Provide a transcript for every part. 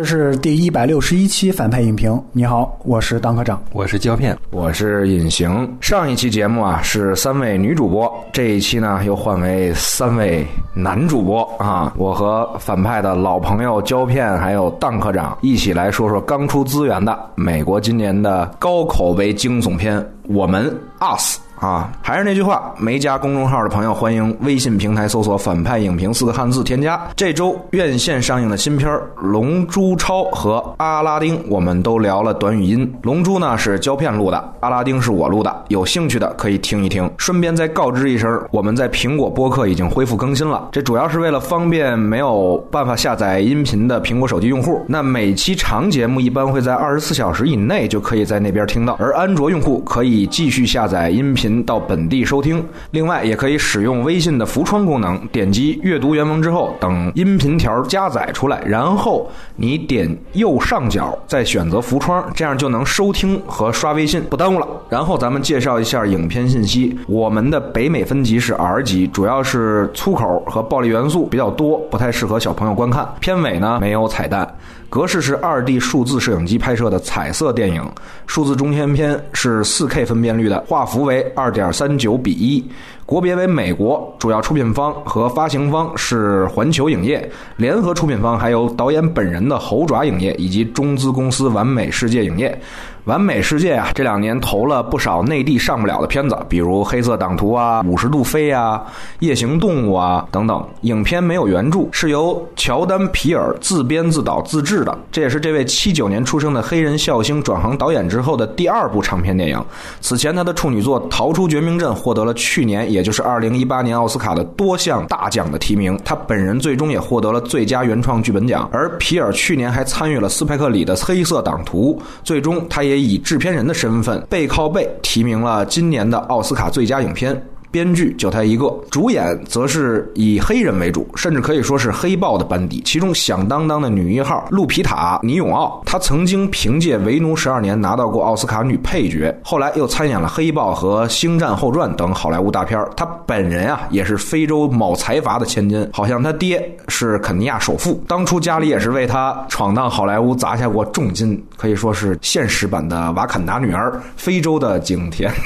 这是第一百六十一期反派影评。你好，我是当科长，我是胶片，我是隐形。上一期节目啊是三位女主播，这一期呢又换为三位男主播啊。我和反派的老朋友胶片还有当科长一起来说说刚出资源的美国今年的高口碑惊悚片《我们 Us》。啊，还是那句话，没加公众号的朋友，欢迎微信平台搜索“反派影评”四个汉字添加。这周院线上映的新片《龙珠超》和《阿拉丁》，我们都聊了短语音。《龙珠》呢是胶片录的，《阿拉丁》是我录的。有兴趣的可以听一听。顺便再告知一声，我们在苹果播客已经恢复更新了。这主要是为了方便没有办法下载音频的苹果手机用户。那每期长节目一般会在二十四小时以内就可以在那边听到，而安卓用户可以继续下载音频。到本地收听，另外也可以使用微信的浮窗功能，点击阅读原文之后，等音频条加载出来，然后你点右上角再选择浮窗，这样就能收听和刷微信，不耽误了。然后咱们介绍一下影片信息，我们的北美分级是 R 级，主要是粗口和暴力元素比较多，不太适合小朋友观看。片尾呢没有彩蛋。格式是二 D 数字摄影机拍摄的彩色电影，数字中间片是四 K 分辨率的，画幅为二点三九比一，国别为美国，主要出品方和发行方是环球影业，联合出品方还有导演本人的猴爪影业以及中资公司完美世界影业。完美世界啊，这两年投了不少内地上不了的片子，比如《黑色党徒》啊，《五十度飞》啊，《夜行动物》啊等等。影片没有原著，是由乔丹·皮尔自编自导自制的。这也是这位七九年出生的黑人笑星转行导演之后的第二部长片电影。此前他的处女作《逃出绝命镇》获得了去年，也也就是二零一八年奥斯卡的多项大奖的提名。他本人最终也获得了最佳原创剧本奖。而皮尔去年还参与了斯派克·里的《黑色党徒》，最终他。也以制片人的身份背靠背提名了今年的奥斯卡最佳影片。编剧就他一个，主演则是以黑人为主，甚至可以说是黑豹的班底。其中响当当的女一号路皮塔·尼永奥，她曾经凭借《为奴十二年》拿到过奥斯卡女配角，后来又参演了《黑豹》和《星战后传》等好莱坞大片。她本人啊，也是非洲某财阀的千金，好像他爹是肯尼亚首富，当初家里也是为她闯荡好莱坞砸下过重金，可以说是现实版的瓦坎达女儿，非洲的景甜。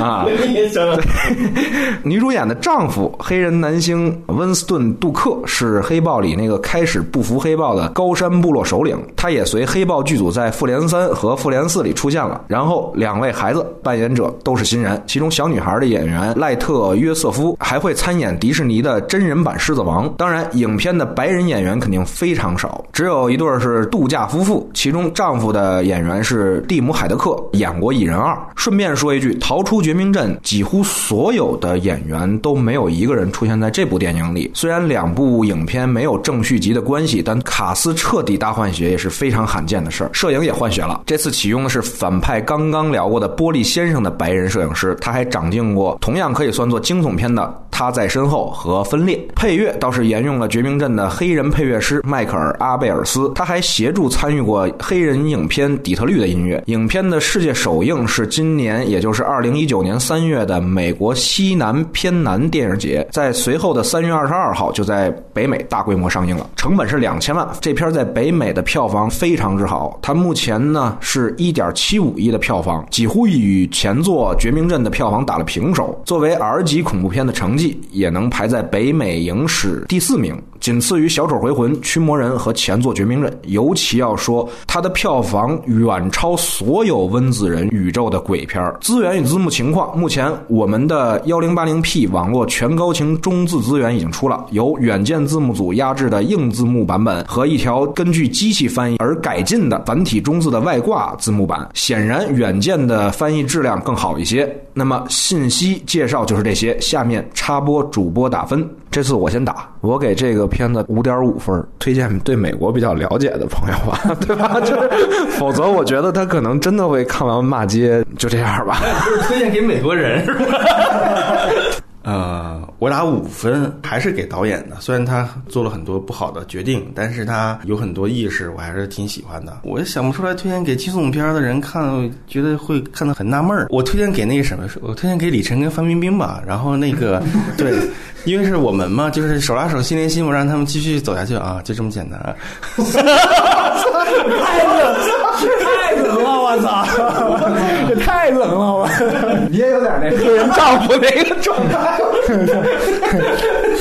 啊，女主演的丈夫黑人男星温斯顿·杜克是黑豹里那个开始不服黑豹的高山部落首领，他也随黑豹剧组在复联三和复联四里出现了。然后两位孩子扮演者都是新人，其中小女孩的演员赖特·约瑟夫还会参演迪士尼的真人版狮子王。当然，影片的白人演员肯定非常少，只有一对是度假夫妇，其中丈夫的演员是蒂姆·海德克，演过《蚁人二》。顺便说一句，逃出绝命镇，几乎所有的演员都没有一个人出现在这部电影里。虽然两部影片没有正续集的关系，但卡斯彻底大换血也是非常罕见的事儿。摄影也换血了，这次启用的是反派刚刚聊过的玻璃先生的白人摄影师，他还掌镜过同样可以算作惊悚片的《他在身后》和《分裂》。配乐倒是沿用了绝命镇的黑人配乐师迈克尔·阿贝尔斯，他还协助参与过黑人影片《底特律》的音乐。影片的世界首映是今。年也就是二二零一九年三月的美国西南偏南电影节，在随后的三月二十二号就在北美大规模上映了，成本是两千万。这片在北美的票房非常之好，它目前呢是一点七五亿的票房，几乎与前作《绝命镇》的票房打了平手。作为 R 级恐怖片的成绩，也能排在北美影史第四名。仅次于《小丑回魂》《驱魔人》和前作《绝命镇》，尤其要说它的票房远超所有温子仁宇宙的鬼片资源与字幕情况，目前我们的幺零八零 P 网络全高清中字资源已经出了，有远见字幕组压制的硬字幕版本和一条根据机器翻译而改进的繁体中字的外挂字幕版。显然，远见的翻译质量更好一些。那么信息介绍就是这些，下面插播主播打分。这次我先打，我给这个片子五点五分，推荐对美国比较了解的朋友吧，对吧？就是，否则我觉得他可能真的会看完骂街，就这样吧。就是推荐给美国人是吧？呃，我打五分，还是给导演的。虽然他做了很多不好的决定，但是他有很多意识，我还是挺喜欢的。我也想不出来推荐给惊悚片的人看，觉得会看得很纳闷儿。我推荐给那个什么，我推荐给李晨跟范冰冰吧。然后那个对，因为是我们嘛，就是手拉手心连心我，让他们继续走下去啊，就这么简单。太冷，太冷了，我操！也太冷了，我。你也有点那个人丈夫那个状态。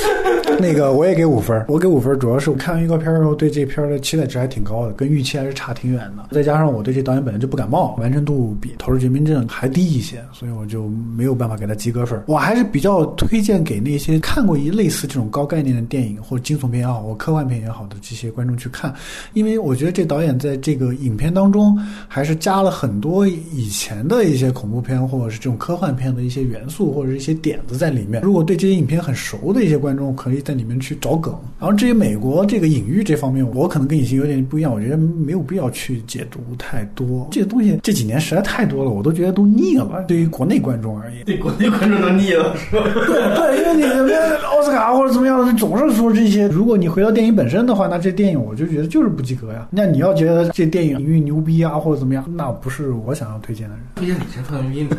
那个我也给五分，我给五分，主要是我看完预告片的时候对这片的期待值还挺高的，跟预期还是差挺远的。再加上我对这导演本来就不感冒，完成度比《投入绝命镇》还低一些，所以我就没有办法给他及格分。我还是比较推荐给那些看过一类似这种高概念的电影或者惊悚片也好，或科幻片也好的这些观众去看，因为我觉得这导演在这个影片当中还是加了很多以前的一些恐怖片或者是这种科幻片的一些元素或者一些点子在里面。如果对这些影片很熟的一些观众，可以在里面去找梗。然后至于美国这个隐喻这方面，我可能跟以前有点不一样，我觉得没有必要去解读太多。这个东西这几年实在太多了，我都觉得都腻了。对于国内观众而言，对国内观众都腻了，是吧？对对，因为你那边奥斯卡或者怎么样的，总是说这些。如果你回到电影本身的话，那这电影我就觉得就是不及格呀。那你要觉得这电影隐喻牛逼啊，或者怎么样，那不是我想要推荐的人。推荐李晨、范冰冰。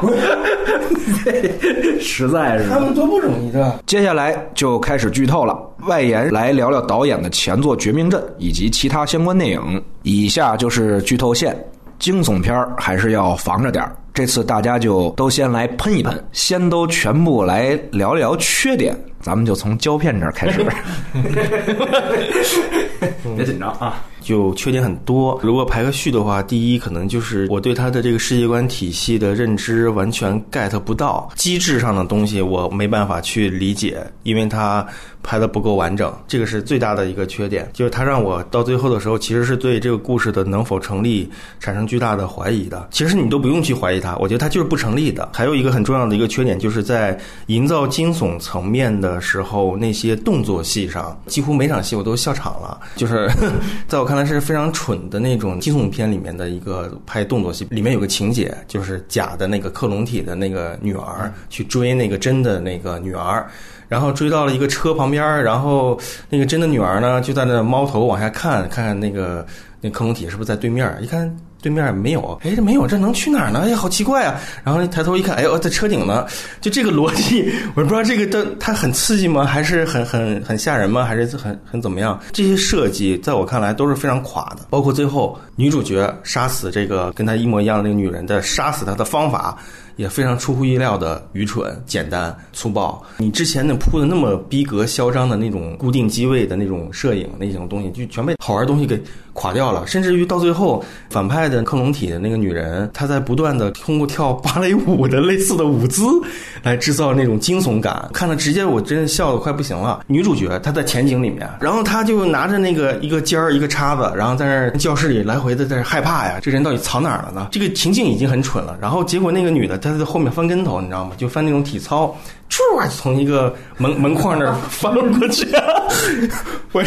实在是他们多不容易，对吧？接下来就开始剧透了，外延来聊聊导演的前作《绝命镇》以及其他相关电影。以下就是剧透线，惊悚片还是要防着点儿。这次大家就都先来喷一喷，先都全部来聊聊缺点。咱们就从胶片这儿开始，别紧张啊。就缺点很多。如果排个序的话，第一可能就是我对他的这个世界观体系的认知完全 get 不到，机制上的东西我没办法去理解，因为他拍的不够完整，这个是最大的一个缺点。就是他让我到最后的时候，其实是对这个故事的能否成立产生巨大的怀疑的。其实你都不用去怀疑他，我觉得它就是不成立的。还有一个很重要的一个缺点，就是在营造惊悚层面的时候，那些动作戏上，几乎每场戏我都笑场了。就是 在我看来是非常蠢的那种惊悚片里面的一个拍动作戏，里面有个情节，就是假的那个克隆体的那个女儿去追那个真的那个女儿，然后追到了一个车旁边，然后那个真的女儿呢就在那猫头往下看，看看那个那克隆体是不是在对面，一看。对面没有，哎，这没有，这能去哪儿呢？哎，好奇怪啊！然后抬头一看，哎呦，在车顶呢。就这个逻辑，我不知道这个的它很刺激吗？还是很很很吓人吗？还是很很怎么样？这些设计在我看来都是非常垮的。包括最后女主角杀死这个跟她一模一样的那个女人的杀死她的方法。也非常出乎意料的愚蠢、简单、粗暴。你之前那铺的那么逼格、嚣张的那种固定机位的那种摄影那种东西，就全被好玩东西给垮掉了。甚至于到最后，反派的克隆体的那个女人，她在不断的通过跳芭蕾舞的类似的舞姿，来制造那种惊悚感。看的直接我真的笑的快不行了。女主角她在前景里面，然后她就拿着那个一个尖儿、一个叉子，然后在那教室里来回的在那害怕呀。这人到底藏哪儿了呢？这个情境已经很蠢了。然后结果那个女的她。他在后面翻跟头，你知道吗？就翻那种体操，唰从一个门门框那儿翻过去。我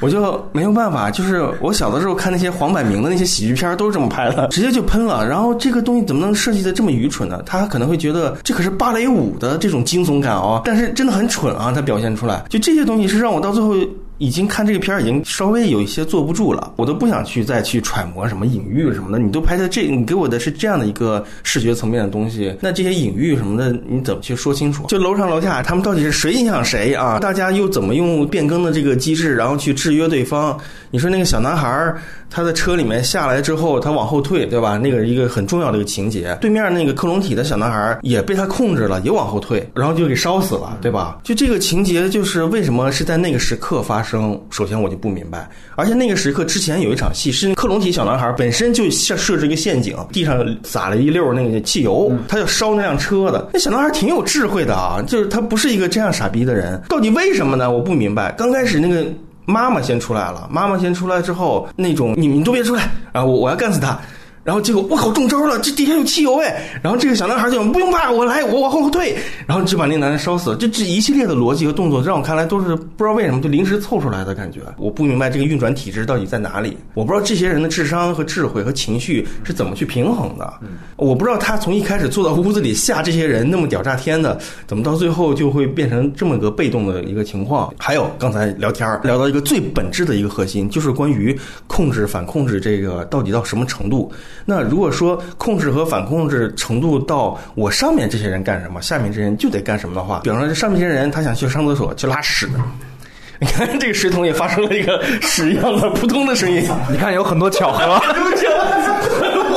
我就没有办法，就是我小的时候看那些黄百鸣的那些喜剧片都是这么拍的，直接就喷了。然后这个东西怎么能设计的这么愚蠢呢？他可能会觉得这可是芭蕾舞的这种惊悚感哦，但是真的很蠢啊！他表现出来，就这些东西是让我到最后。已经看这个片儿已经稍微有一些坐不住了，我都不想去再去揣摩什么隐喻什么的。你都拍的这，你给我的是这样的一个视觉层面的东西，那这些隐喻什么的，你怎么去说清楚？就楼上楼下他们到底是谁影响谁啊？大家又怎么用变更的这个机制，然后去制约对方？你说那个小男孩儿。他在车里面下来之后，他往后退，对吧？那个一个很重要的一个情节。对面那个克隆体的小男孩也被他控制了，也往后退，然后就给烧死了，对吧？就这个情节，就是为什么是在那个时刻发生？首先我就不明白。而且那个时刻之前有一场戏，是克隆体小男孩本身就设设置一个陷阱，地上撒了一溜那个汽油，他要烧那辆车的。那小男孩挺有智慧的啊，就是他不是一个这样傻逼的人。到底为什么呢？我不明白。刚开始那个。妈妈先出来了，妈妈先出来之后，那种你们都别出来，啊我我要干死他，然后结果我靠中招了，这底下有汽油哎！然后这个小男孩就不用怕，我来，我往后退，然后就把那个男的烧死了。就这一系列的逻辑和动作，让我看来都是不知道为什么就临时凑出来的感觉。我不明白这个运转体制到底在哪里，我不知道这些人的智商和智慧和情绪是怎么去平衡的。我不知道他从一开始坐到屋子里吓这些人那么屌炸天的，怎么到最后就会变成这么个被动的一个情况？还有刚才聊天聊到一个最本质的一个核心，就是关于控制反控制这个到底到什么程度？那如果说控制和反控制程度到我上面这些人干什么，下面这些人就得干什么的话，比方说这上面这些人他想去上厕所去拉屎，你看这个水桶也发生了一个屎一样的扑通的声音，你看有很多巧合。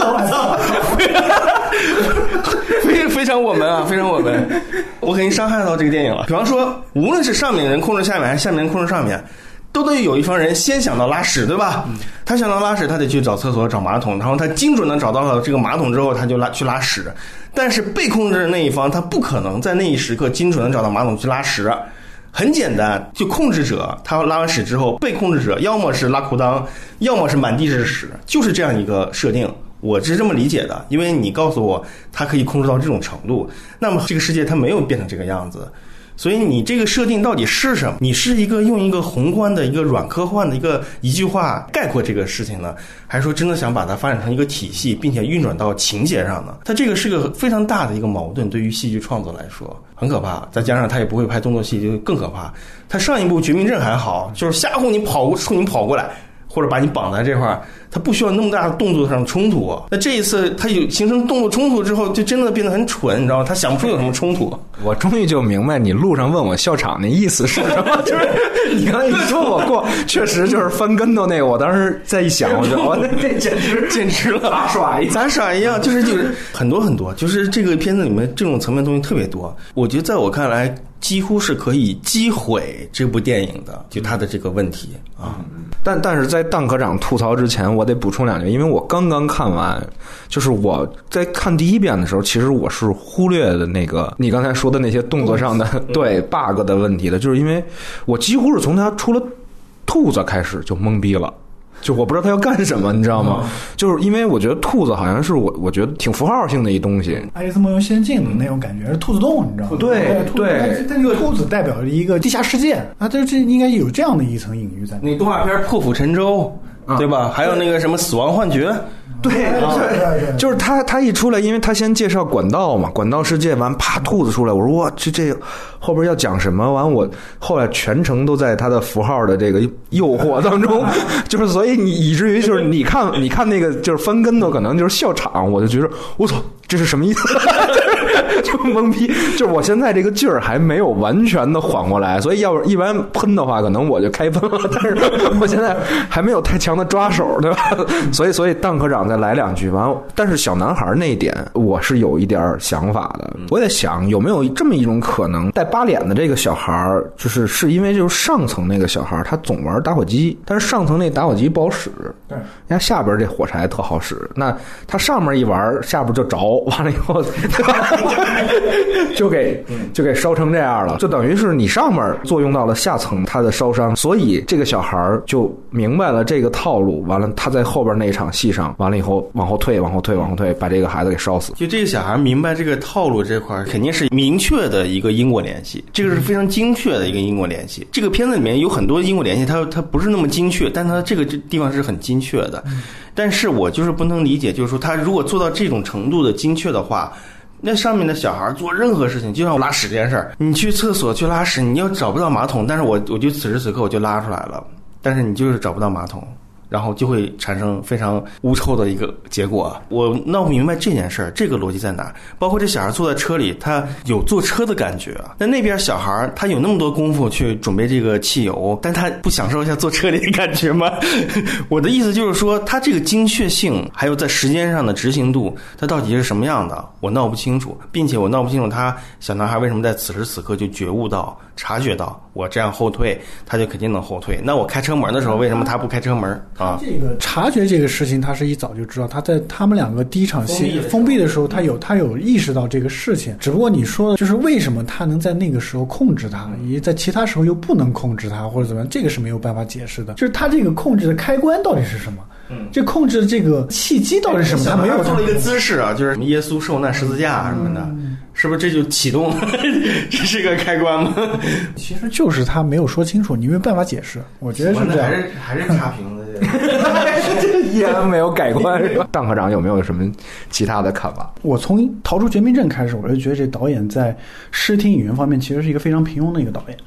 我操！非非常我们啊，非常我们，我肯定伤害到这个电影了。比方说，无论是上面的人控制下面，还是下面人控制上面。都得有一方人先想到拉屎，对吧？他想到拉屎，他得去找厕所、找马桶，然后他精准的找到了这个马桶之后，他就拉去拉屎。但是被控制的那一方，他不可能在那一时刻精准的找到马桶去拉屎。很简单，就控制者他拉完屎之后，被控制者要么是拉裤裆，要么是满地是屎，就是这样一个设定。我是这么理解的，因为你告诉我他可以控制到这种程度，那么这个世界它没有变成这个样子。所以你这个设定到底是什么？你是一个用一个宏观的一个软科幻的一个一句话概括这个事情呢，还是说真的想把它发展成一个体系，并且运转到情节上呢？它这个是个非常大的一个矛盾，对于戏剧创作来说很可怕。再加上他也不会拍动作戏，就更可怕。他上一部《绝命镇》还好，就是吓唬你跑过冲你跑过来。或者把你绑在这块儿，他不需要那么大的动作上冲突。那这一次他有形成动作冲突之后，就真的变得很蠢，你知道吗？他想不出有什么冲突。我终于就明白你路上问我笑场那意思是什么，就是你刚才一说我过，确实就是翻跟头那个。我当时再一想，我就我，那这简直 简直了，杂耍一 杂耍一样，就是就是很多很多，就是这个片子里面这种层面东西特别多。我觉得在我看来。几乎是可以击毁这部电影的，就他的这个问题啊。但但是在蛋科长吐槽之前，我得补充两句，因为我刚刚看完，就是我在看第一遍的时候，其实我是忽略的那个你刚才说的那些动作上的对 bug 的问题的，就是因为我几乎是从他出了兔子开始就懵逼了。就我不知道他要干什么，你知道吗？就是因为我觉得兔子好像是我我觉得挺符号性的一东西，《爱丽丝梦游仙境》的那种感觉是兔子洞，你知道吗？对对，但那个兔子代表了一个地下世界啊，这这应该有这样的一层隐喻在。那动画片《破釜沉舟》，对吧？还有那个什么《死亡幻觉》。对对，就是他，他一出来，因为他先介绍管道嘛，管道世界完，啪，兔子出来，我说哇，这这后边要讲什么？完，我后来全程都在他的符号的这个诱惑当中，就是所以你以至于就是你看，你看那个就是翻跟头，可能就是笑场，我就觉得我操，这是什么意思？就懵逼，就是我现在这个劲儿还没有完全的缓过来，所以要是一般喷的话，可能我就开喷了，但是我现在还没有太强的抓手，对吧？所以，所以邓科长再来两句，完，但是小男孩那一点，我是有一点想法的。我在想，有没有这么一种可能，带八脸的这个小孩儿，就是是因为就是上层那个小孩儿他总玩打火机，但是上层那打火机不好使，对，人家下边这火柴特好使，那他上面一玩，下边就着，完了以后。就给就给烧成这样了，就等于是你上面作用到了下层，他的烧伤，所以这个小孩就明白了这个套路。完了，他在后边那一场戏上，完了以后往后退，往后退，往后退，把这个孩子给烧死。就这个小孩明白这个套路这块，肯定是明确的一个因果联系，这个是非常精确的一个因果联系。这个片子里面有很多因果联系，它它不是那么精确，但它这个这地方是很精确的。但是我就是不能理解，就是说他如果做到这种程度的精确的话。那上面的小孩做任何事情，就像我拉屎这件事儿，你去厕所去拉屎，你要找不到马桶，但是我我就此时此刻我就拉出来了，但是你就是找不到马桶。然后就会产生非常污臭的一个结果。我闹不明白这件事儿，这个逻辑在哪？包括这小孩坐在车里，他有坐车的感觉。那那边小孩他有那么多功夫去准备这个汽油，但他不享受一下坐车里的感觉吗？我的意思就是说，他这个精确性，还有在时间上的执行度，它到底是什么样的？我闹不清楚，并且我闹不清楚他小男孩为什么在此时此刻就觉悟到、察觉到，我这样后退，他就肯定能后退。那我开车门的时候，为什么他不开车门？啊，这个察觉这个事情，他是一早就知道。他在他们两个第一场戏封闭的时候，他有他有意识到这个事情。只不过你说的，就是为什么他能在那个时候控制他，以及在其他时候又不能控制他，或者怎么样，这个是没有办法解释的。就是他这个控制的开关到底是什么？嗯这控制这个契机到底是什么？他没有做了一个姿势啊，就是什么耶稣受难十字架啊什么的，嗯是不是这就启动了？这是个开关吗？其实就是他没有说清楚，你没有办法解释。我觉得是这样还。是还是差评的。依然没有改观是吧？邓科长有没有什么其他的看法？我从《逃出绝命镇》开始，我就觉得这导演在视听语言方面其实是一个非常平庸的一个导演。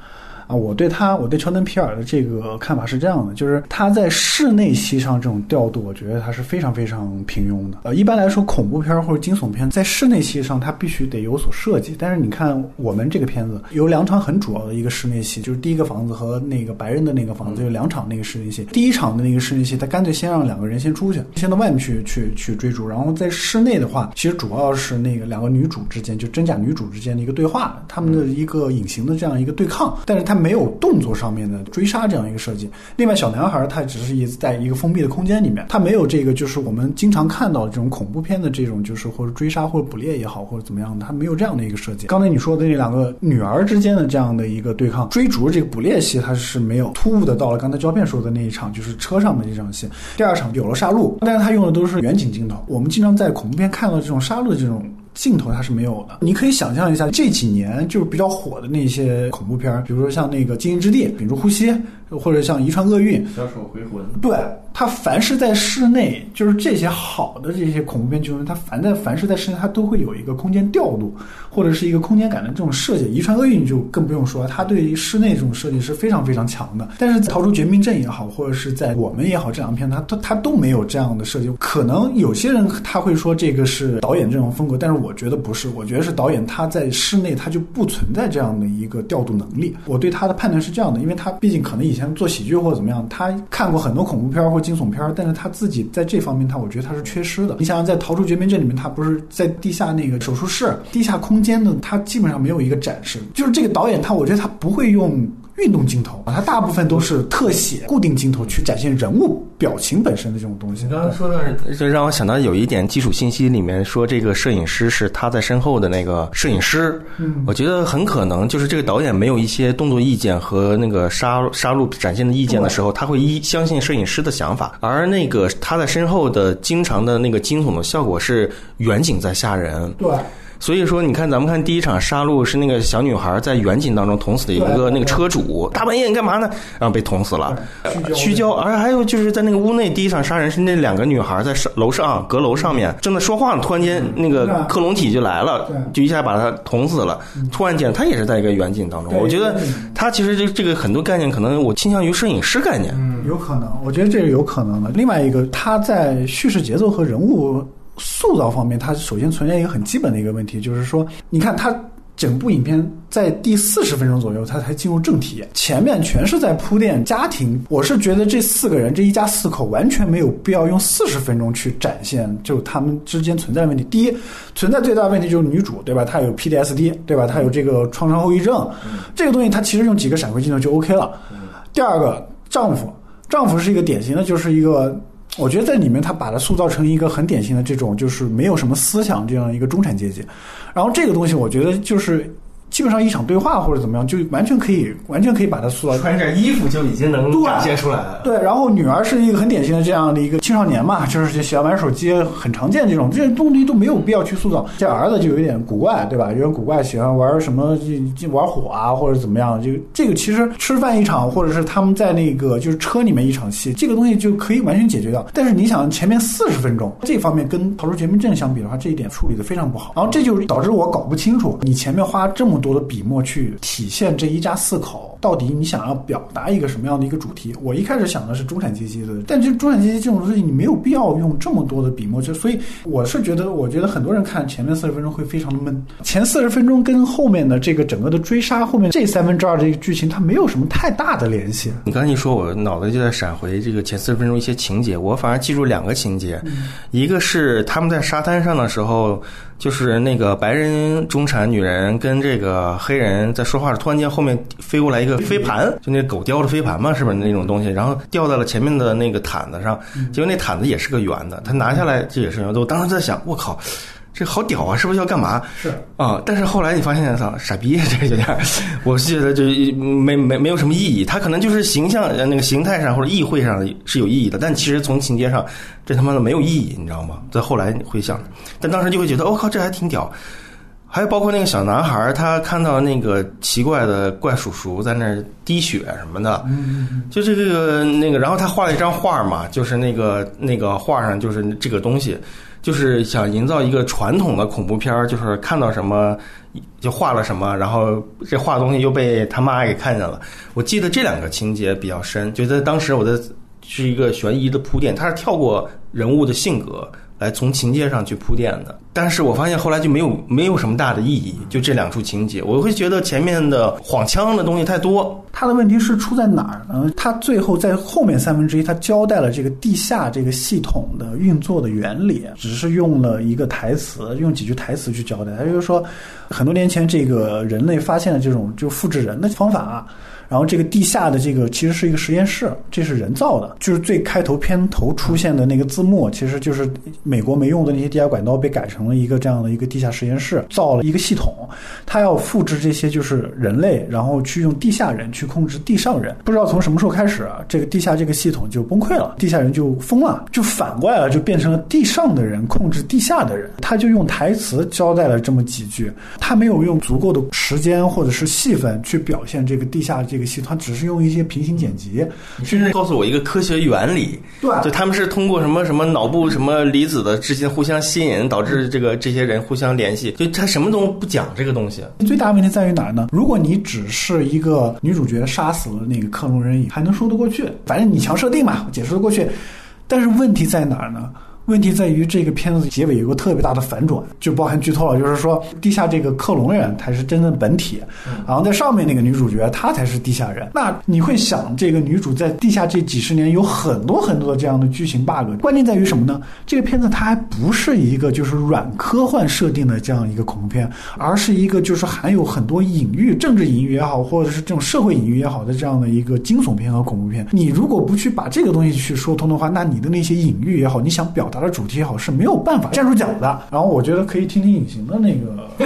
啊，我对他，我对乔丹皮尔的这个看法是这样的，就是他在室内戏上这种调度，我觉得他是非常非常平庸的。呃，一般来说，恐怖片或者惊悚片在室内戏上，它必须得有所设计。但是你看我们这个片子有两场很主要的一个室内戏，就是第一个房子和那个白人的那个房子有两场那个室内戏。第一场的那个室内戏，他干脆先让两个人先出去，先到外面去去去追逐，然后在室内的话，其实主要是那个两个女主之间，就真假女主之间的一个对话，他们的一个隐形的这样一个对抗，但是他没有动作上面的追杀这样一个设计。另外，小男孩他只是一在一个封闭的空间里面，他没有这个就是我们经常看到的这种恐怖片的这种就是或者追杀或者捕猎也好或者怎么样的，他没有这样的一个设计。刚才你说的那两个女儿之间的这样的一个对抗追逐这个捕猎戏，它是没有突兀的到了刚才胶片说的那一场，就是车上的这场戏。第二场有了杀戮，但是他用的都是远景镜头。我们经常在恐怖片看到这种杀戮的这种。镜头它是没有的，你可以想象一下这几年就是比较火的那些恐怖片，比如说像那个《禁欲之地》、《屏住呼吸》，或者像《遗传厄运》，小丑回魂，对他凡是在室内，就是这些好的这些恐怖片剧它凡在凡是在室内，它都会有一个空间调度或者是一个空间感的这种设计。《遗传厄运》就更不用说，它对于室内这种设计是非常非常强的。但是《逃出绝命镇》也好，或者是在我们也好，这两片它它它都没有这样的设计。可能有些人他会说这个是导演这种风格，但是我觉得不是，我觉得是导演他在室内他就不存在这样的一个调度能力。我对他的判断是这样的，因为他毕竟可能以以前做喜剧或者怎么样，他看过很多恐怖片或惊悚片，但是他自己在这方面他我觉得他是缺失的。你想想，在《逃出绝命镇》里面，他不是在地下那个手术室、地下空间呢，他基本上没有一个展示。就是这个导演他，我觉得他不会用。运动镜头啊，它大部分都是特写、固定镜头去展现人物表情本身的这种东西。你刚刚说的，就让我想到有一点基础信息里面说，这个摄影师是他在身后的那个摄影师。嗯，我觉得很可能就是这个导演没有一些动作意见和那个杀杀戮展现的意见的时候，他会一相信摄影师的想法，而那个他在身后的经常的那个惊悚的效果是远景在吓人。对。所以说，你看，咱们看第一场杀戮是那个小女孩在远景当中捅死的一个那个车主，大半夜你干嘛呢？然后被捅死了，虚焦。而还有就是在那个屋内第一场杀人是那两个女孩在楼上阁楼上面正在说话呢，突然间那个克隆体就来了，就一下把她捅死了。突然间，她也是在一个远景当中。我觉得她其实这这个很多概念，可能我倾向于摄影师概念。嗯，有可能，我觉得这个有可能的。另外一个，他在叙事节奏和人物。塑造方面，它首先存在一个很基本的一个问题，就是说，你看它整部影片在第四十分钟左右，它才进入正题，前面全是在铺垫家庭。我是觉得这四个人，这一家四口完全没有必要用四十分钟去展现就他们之间存在的问题。第一，存在最大的问题就是女主，对吧？她有 PTSD，对吧？她有这个创伤后遗症，这个东西她其实用几个闪回镜头就 OK 了。第二个，丈夫，丈夫是一个典型的，就是一个。我觉得在里面，他把它塑造成一个很典型的这种，就是没有什么思想这样一个中产阶级。然后这个东西，我觉得就是基本上一场对话或者怎么样，就完全可以完全可以把它塑造。穿件衣服就已经能展现出来了。对，然后女儿是一个很典型的这样的一个青少年嘛，就是喜欢玩手机，很常见这种这些东西都没有必要去塑造。这儿子就有点古怪，对吧？有点古怪，喜欢玩什么就玩火啊，或者怎么样。就这个其实吃饭一场，或者是他们在那个就是车里面一场戏，这个东西就可以完全解决掉。但是你想前面四十分钟这方面跟《逃出绝命镇》相比的话，这一点处理的非常不好。然后这就导致我搞不清楚，你前面花这么多的笔墨去体现这一家四口，到底你想要表达一个什么样的一个主题？我一开始想的是中产阶级的，但这中产阶级这种东西，你没有必要用这么多的笔墨。就所以我是觉得，我觉得很多人看前面四十分钟会非常的闷，前四十分钟跟后面的这个整个的追杀，后面这三分之二的一个剧情，它没有什么太大的联系。你刚才一说，我脑子就在闪回这个前四十分钟一些情节，我反而记住两个情节，一个是他们在沙滩上的时候。就是那个白人中产女人跟这个黑人在说话时，突然间后面飞过来一个飞盘，就那狗叼着飞盘嘛，是不是那种东西？然后掉在了前面的那个毯子上，结果那毯子也是个圆的，他拿下来这也是圆的。我当时在想，我靠，这好屌啊，是不是要干嘛？是啊，但是后来你发现，操，傻逼，这个有点，我是觉得就没没没有什么意义。他可能就是形象呃那个形态上或者意会上是有意义的，但其实从情节上，这他妈的没有意义，你知道吗？在后来回想，但当时就会觉得，我、靠，这还挺屌。还有包括那个小男孩，他看到那个奇怪的怪叔叔在那儿滴血什么的，就这个那个，然后他画了一张画嘛，就是那个那个画上就是这个东西，就是想营造一个传统的恐怖片儿，就是看到什么就画了什么，然后这画东西又被他妈给看见了。我记得这两个情节比较深，觉得当时我的是一个悬疑的铺垫，他是跳过人物的性格。来从情节上去铺垫的，但是我发现后来就没有没有什么大的意义，就这两处情节，我会觉得前面的晃枪的东西太多。他的问题是出在哪儿呢？他最后在后面三分之一，他交代了这个地下这个系统的运作的原理，只是用了一个台词，用几句台词去交代。他就是说，很多年前这个人类发现了这种就复制人的方法。啊然后这个地下的这个其实是一个实验室，这是人造的。就是最开头片头出现的那个字幕，其实就是美国没用的那些地下管道被改成了一个这样的一个地下实验室，造了一个系统，它要复制这些就是人类，然后去用地下人去控制地上人。不知道从什么时候开始，这个地下这个系统就崩溃了，地下人就疯了，就反过来了，就变成了地上的人控制地下的人。他就用台词交代了这么几句，他没有用足够的时间或者是戏份去表现这个地下这个系统，他只是用一些平行剪辑，甚至告诉我一个科学原理，对就他们是通过什么什么脑部什么离子的之间互相吸引，导致这个这些人互相联系，就他什么都不讲这个东西。最大问题在于哪儿呢？如果你只是一个女主角杀死了那个克隆人，还能说得过去，反正你强设定嘛，解释得过去。但是问题在哪儿呢？问题在于这个片子结尾有个特别大的反转，就包含剧透了，就是说地下这个克隆人才是真正本体，然后在上面那个女主角她才是地下人。那你会想，这个女主在地下这几十年有很多很多的这样的剧情 bug，关键在于什么呢？这个片子它还不是一个就是软科幻设定的这样一个恐怖片，而是一个就是含有很多隐喻、政治隐喻也好，或者是这种社会隐喻也好的这样的一个惊悚片和恐怖片。你如果不去把这个东西去说通的话，那你的那些隐喻也好，你想表达的主题也好，是没有办法站住脚的。然后我觉得可以听听隐形的那个，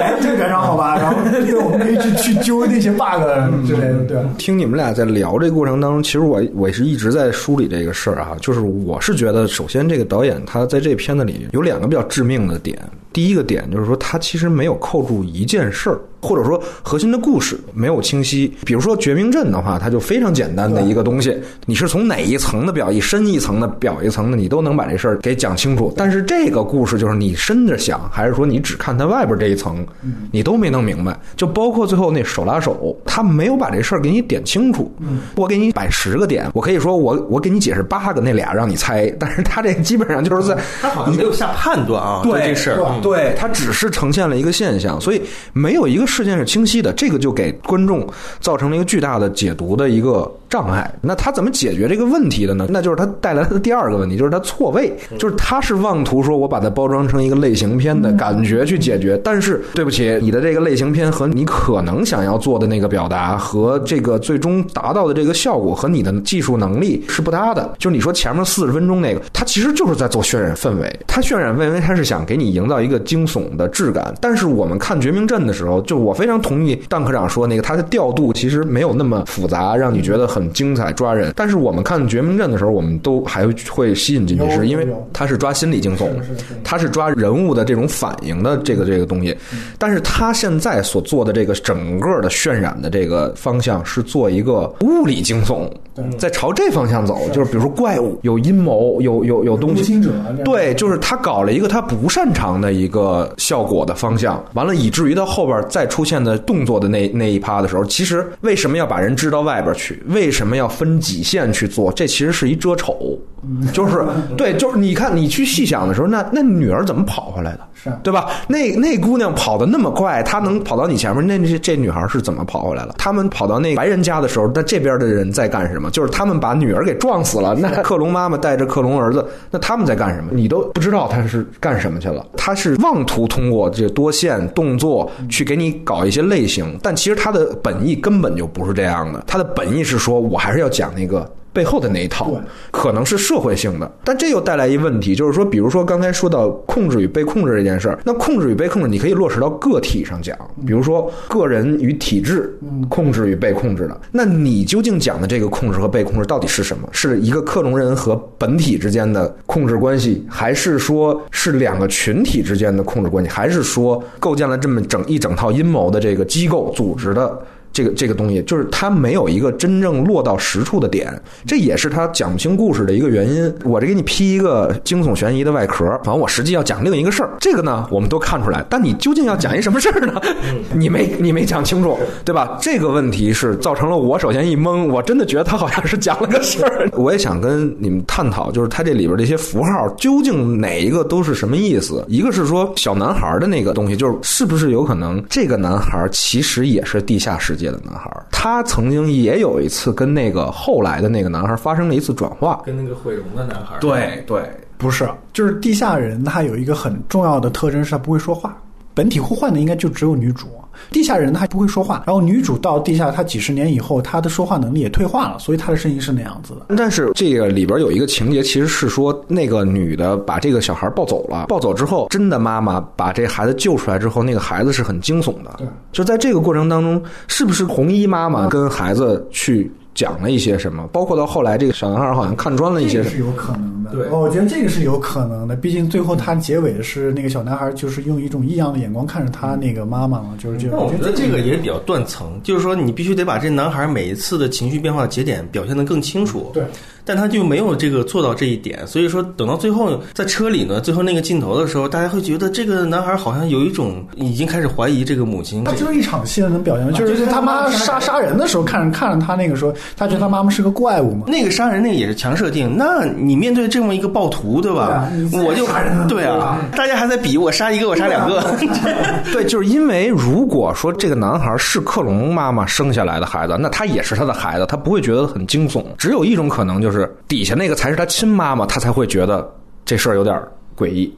哎，这个非常好吧？然后对，我们可以去去揪那些 bug 之类的，对吧？听你们俩在聊这个过程当中，其实我我是一直在梳理这个事儿啊，就是我是觉得，首先这个导演他在这片子里有两个比较致命的点。第一个点就是说，他其实没有扣住一件事儿，或者说核心的故事没有清晰。比如说《绝命镇》的话，它就非常简单的一个东西，你是从哪一层的表一，深一层的表一层的，你都能把这事儿给讲清楚。但是这个故事就是你深着想，还是说你只看它外边这一层，你都没弄明白。就包括最后那手拉手，他没有把这事儿给你点清楚。我给你摆十个点，我可以说我我给你解释八个，那俩让你猜。但是他这基本上就是在他好像没有下判断啊，对这事儿。对，它只是呈现了一个现象，所以没有一个事件是清晰的，这个就给观众造成了一个巨大的解读的一个障碍。那他怎么解决这个问题的呢？那就是他带来他的第二个问题，就是他错位，就是他是妄图说我把它包装成一个类型片的感觉去解决，但是对不起，你的这个类型片和你可能想要做的那个表达和这个最终达到的这个效果和你的技术能力是不搭的。就是你说前面四十分钟那个，他其实就是在做渲染氛围，他渲染氛围，他是想给你营造一个惊悚的质感。但是我们看《绝命镇》的时候，就我非常同意邓科长说那个，他的调度其实没有那么复杂，让你觉得很精彩抓人。但是我们看《绝命镇》的时候，我们都还会吸引进去，是因为有他是抓心理惊悚他是抓人物的这种反应的这个这个东西。但是他现在所做的这个整个的渲染的这个方向是做一个物理惊悚，在朝这方向走，就是比如说怪物有阴谋，有有有东西。对，就是他搞了一个他不擅长的一个效果的方向，完了以至于到后边再出现的动作的那那一趴的时候，其实为什么要把人支到外边去？为什么要分几线去做？这其实是一遮丑，就是 对，就是你看你去细想的时候，那那女儿怎么跑回来的？是啊对吧？那那姑娘跑得那么快，她能跑到你前面，那这这女孩是怎么跑回来了？他们跑到那白人家的时候，那这边的人在干什么？就是他们把女儿给撞死了。那克隆妈妈带着克隆儿子，那他们在干什么？你都不知道他是干什么去了。他是妄图通过这多线动作去给你搞一些类型，但其实他的本意根本就不是这样的。他的本意是说我还是要讲那个背后的那一套，可能是社会性的，但这又带来一问题，就是说，比如说刚才说到控制与被控制这件事儿，那控制与被控制，你可以落实到个体上讲，比如说个人与体制控制与被控制的，那你究竟讲的这个控制和被控制到底是什么？是一个克隆人和本体之间的控制关系，还是说是两个群体之间的控制关系，还是说构建了这么整一整套阴谋的这个机构组织的？这个这个东西，就是它没有一个真正落到实处的点，这也是他讲不清故事的一个原因。我这给你披一个惊悚悬疑的外壳，反正我实际要讲另一个事儿。这个呢，我们都看出来，但你究竟要讲一什么事儿呢？你没你没讲清楚，对吧？这个问题是造成了我首先一懵，我真的觉得他好像是讲了个事儿。我也想跟你们探讨，就是他这里边这些符号究竟哪一个都是什么意思？一个是说小男孩的那个东西，就是是不是有可能这个男孩其实也是地下世界的男孩？他曾经也有一次跟那个后来的那个男孩发生了一次转化。跟那个毁容的男孩。对对，不是，就是地下人，他有一个很重要的特征是他不会说话。本体互换的应该就只有女主，地下人他不会说话。然后女主到地下，她几十年以后，她的说话能力也退化了，所以她的声音是那样子的。但是这个里边有一个情节，其实是说那个女的把这个小孩抱走了，抱走之后，真的妈妈把这孩子救出来之后，那个孩子是很惊悚的。对，就在这个过程当中，是不是红衣妈妈跟孩子去讲了一些什么？包括到后来，这个小男孩好像看穿了一些什么。这个是有可能的。对哦，我觉得这个是有可能的。毕竟最后他结尾是那个小男孩，就是用一种异样的眼光看着他那个妈妈嘛，就是这个。那我觉得这个也比较断层，就是说你必须得把这男孩每一次的情绪变化的节点表现得更清楚。对，但他就没有这个做到这一点，所以说等到最后在车里呢，最后那个镜头的时候，大家会觉得这个男孩好像有一种已经开始怀疑这个母亲。他就是一场戏能表现，就是他妈杀杀人的时候，看着看着他那个时候，他觉得他妈妈是个怪物嘛。那个杀人那个也是强设定，那你面对这么一个暴徒，对吧？对啊我就对啊，大家还在比我杀一个，我杀两个。对，就是因为如果说这个男孩是克隆妈妈生下来的孩子，那他也是他的孩子，他不会觉得很惊悚。只有一种可能，就是底下那个才是他亲妈妈，他才会觉得这事儿有点诡异，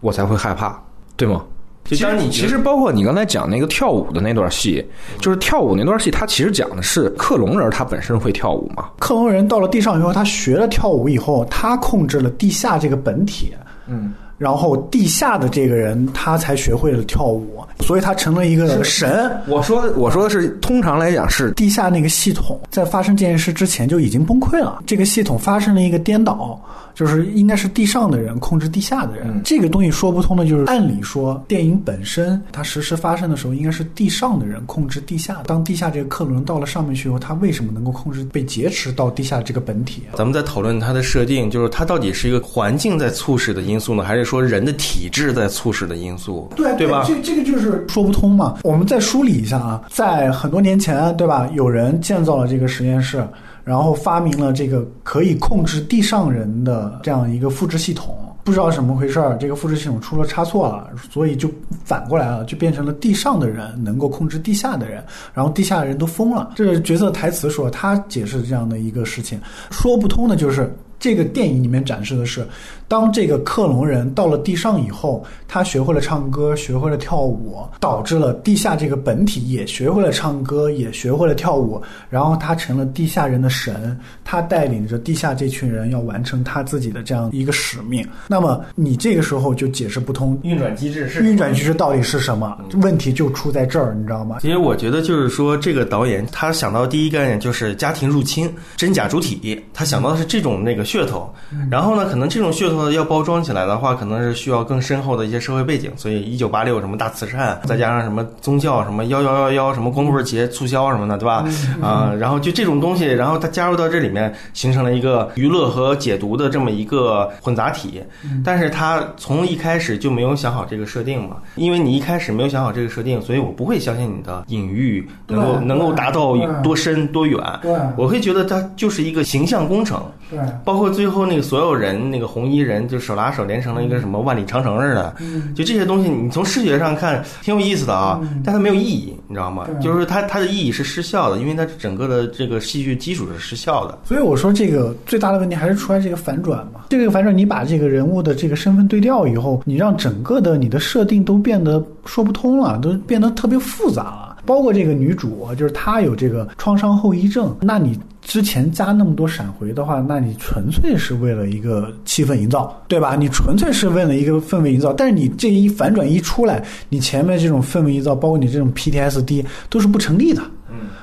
我才会害怕，对吗？就当你其实包括你刚才讲那个跳舞的那段戏，就是跳舞那段戏，它其实讲的是克隆人他本身会跳舞嘛。克隆人到了地上以后，他学了跳舞以后，他控制了地下这个本体，嗯，然后地下的这个人他才学会了跳舞，所以他成了一个神。我说我说的是，通常来讲是地下那个系统在发生这件事之前就已经崩溃了，这个系统发生了一个颠倒，就是应该是地上的人控制地下的人。这个东西说不通的，就是按理说电影本身它实时发生的时候，应该是地上的人控制地下。当地下这个克隆到了上面去以后，他为什么能够控制被劫持到地下这个本体？咱们在讨论它的设定，就是它到底是一个环境在促使的因素呢，还是说人的体质在促使的因素？对对吧？这这个就是说不通嘛。我们再梳理一下啊，在很多年前，对吧？有人建造了这个实验室，然后发明了这个可以控制地上人的这样一个复制系统。不知道怎么回事儿，这个复制系统出了差错了，所以就反过来了，就变成了地上的人能够控制地下的人，然后地下的人都疯了。这个角色台词说，他解释这样的一个事情，说不通的就是。这个电影里面展示的是，当这个克隆人到了地上以后，他学会了唱歌，学会了跳舞，导致了地下这个本体也学会了唱歌，也学会了跳舞，然后他成了地下人的神，他带领着地下这群人要完成他自己的这样一个使命。那么你这个时候就解释不通运转机制是运转机制到底是什么？问题就出在这儿，你知道吗？其实我觉得就是说，这个导演他想到第一概念就是家庭入侵、真假主体，他想到的是这种那个噱头。然后呢，可能这种噱头要包装起来的话，可能是需要更深厚的一些社会背景。所以，一九八六什么大慈善，再加上什么宗教什么幺幺幺幺什么光棍节促销什么的，对吧？啊、然后就这种东西，然后它加入到这里面，形成了一个娱乐和解读的这么一个混杂体。但是他从一开始就没有想好这个设定嘛，因为你一开始没有想好这个设定，所以我不会相信你的隐喻能够能够达到多深多远。对我会觉得它就是一个形象工程。对，包括最后那个所有人，那个红衣人就手拉手连成了一个什么万里长城似的，嗯就这些东西，你从视觉上看挺有意思的啊，但它没有意义，你知道吗？就是它它的意义是失效的，因为它整个的这个戏剧基础是失效的。所以我说这个最大的问题还是出来这个反转嘛。这个反转，你把这个人物的这个身份对调以后，你让整个的你的设定都变得说不通了，都变得特别复杂了。包括这个女主，就是她有这个创伤后遗症，那你之前加那么多闪回的话，那你纯粹是为了一个气氛营造，对吧？你纯粹是为了一个氛围营造，但是你这一反转一出来，你前面这种氛围营造，包括你这种 PTSD 都是不成立的，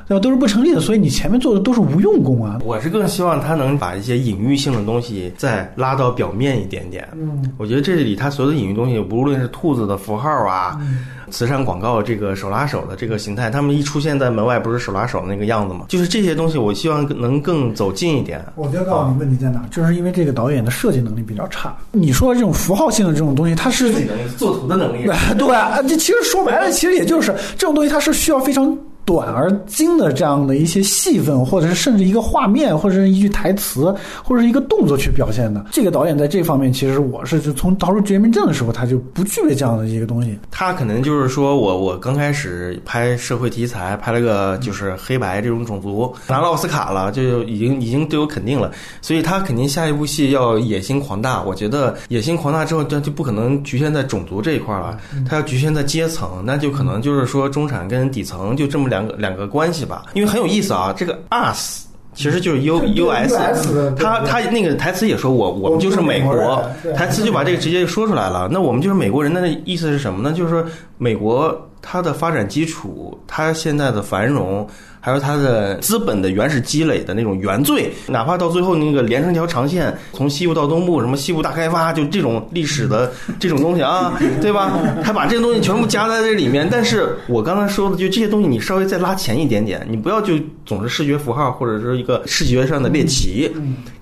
对吧？都是不成立的，所以你前面做的都是无用功啊。我是更希望他能把一些隐喻性的东西再拉到表面一点点。嗯，我觉得这里他所有的隐喻东西，无论是兔子的符号啊，嗯慈善广告这个手拉手的这个形态，他们一出现在门外，不是手拉手的那个样子吗？就是这些东西，我希望能更走近一点。我就告诉你问题在哪，就是因为这个导演的设计能力比较差。你说这种符号性的这种东西，它是能力、作图的能力，对啊，这其实说白了，其实也就是这种东西，它是需要非常短而精的这样的一些戏份，或者是甚至一个画面，或者是一句台词，或者是一个动作去表现的。这个导演在这方面，其实我是就从逃出绝命镇的时候，他就不具备这样的一个东西。他可能就是说我我刚开始拍社会题材，拍了个就是黑白这种种族，拿了奥斯卡了，就已经已经对我肯定了，所以他肯定下一部戏要野心狂大。我觉得野心狂大之后，他就不可能局限在种族这一块了，他要局限在阶层，那就可能就是说中产跟底层就这么两个两个关系吧。因为很有意思啊，这个 us。其实就是 U U S，他他那个台词也说我我们就是美国，台词就把这个直接就说出来了。那我们就是美国人的意思是什么呢？就是说美国它的发展基础，它现在的繁荣。还有它的资本的原始积累的那种原罪，哪怕到最后那个连成条长线，从西部到东部，什么西部大开发，就这种历史的 这种东西啊，对吧？他把这些东西全部加在这里面。但是我刚才说的，就这些东西，你稍微再拉前一点点，你不要就总是视觉符号或者是一个视觉上的猎奇，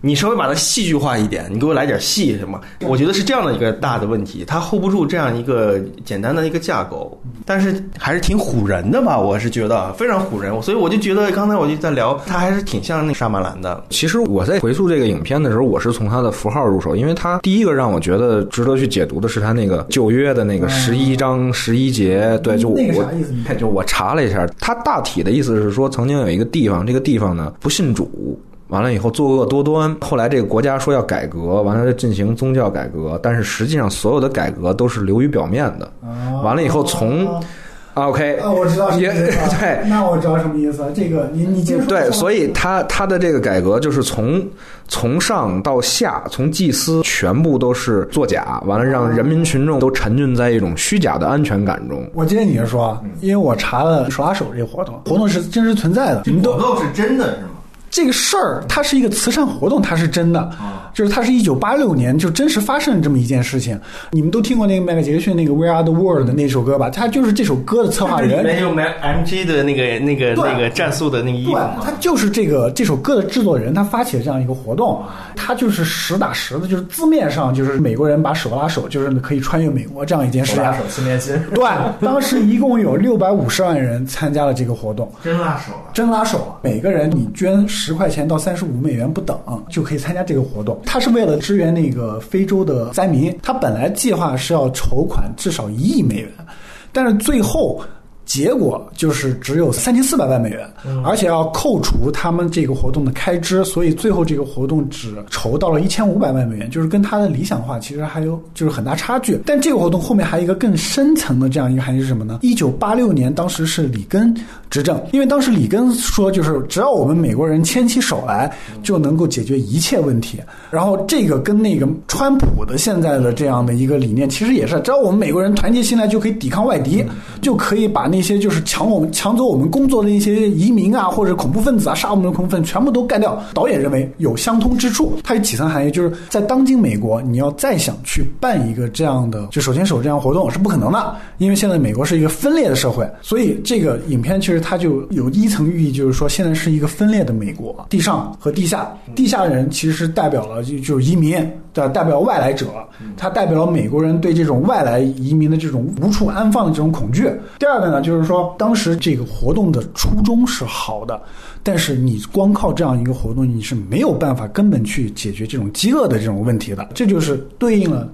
你稍微把它戏剧化一点，你给我来点戏什么？我觉得是这样的一个大的问题，它 hold 不住这样一个简单的一个架构，但是还是挺唬人的吧？我是觉得非常唬人，所以我就。觉得刚才我就在聊，他还是挺像那沙马兰的。其实我在回溯这个影片的时候，我是从他的符号入手，因为他第一个让我觉得值得去解读的是他那个旧约的那个十一章十一节。对，就我就我查了一下，他大体的意思是说，曾经有一个地方，这个地方呢不信主，完了以后作恶多端，后来这个国家说要改革，完了就进行宗教改革，但是实际上所有的改革都是流于表面的。完了以后从。OK，啊，我知道也 对，那我知道什么意思。这个你你接着对，所以他他的这个改革就是从从上到下，从祭司全部都是作假，完了让人民群众都沉浸在一种虚假的安全感中。我接着你是说，因为我查了手拉手这活动，活动是真实存在的，这广告是真的是吗？这个事儿它是一个慈善活动，它是真的，就是它是一九八六年就真实发生这么一件事情。你们都听过那个迈克杰克逊那个《We Are the World》的那首歌吧？他就是这首歌的策划人，没有 M G 的那个那个那个战术的那个衣服，他就是这个这首歌的制作人，他发起了这样一个活动，他就是实打实的，就是字面上就是美国人把手拉手，就是可以穿越美国这样一件事。拉手心连心。对，当时一共有六百五十万人参加了这个活动，真拉手了，真拉手了。每个人你捐。十十块钱到三十五美元不等，就可以参加这个活动。他是为了支援那个非洲的灾民，他本来计划是要筹款至少一亿美元，但是最后。结果就是只有三千四百万美元，而且要扣除他们这个活动的开支，所以最后这个活动只筹到了一千五百万美元，就是跟他的理想化其实还有就是很大差距。但这个活动后面还有一个更深层的这样一个含义是什么呢？一九八六年当时是里根执政，因为当时里根说就是只要我们美国人牵起手来就能够解决一切问题。然后这个跟那个川普的现在的这样的一个理念其实也是，只要我们美国人团结起来就可以抵抗外敌，就可以把那。那些就是抢我们、抢走我们工作的一些移民啊，或者恐怖分子啊，杀我们的恐怖分子，全部都干掉。导演认为有相通之处，它有几层含义，就是在当今美国，你要再想去办一个这样的就手牵手这样活动是不可能的，因为现在美国是一个分裂的社会。所以这个影片其实它就有一层寓意，就是说现在是一个分裂的美国，地上和地下，地下人其实代表了就就是移民。的代表外来者，它代表了美国人对这种外来移民的这种无处安放的这种恐惧。第二个呢，就是说当时这个活动的初衷是好的，但是你光靠这样一个活动，你是没有办法根本去解决这种饥饿的这种问题的。这就是对应了。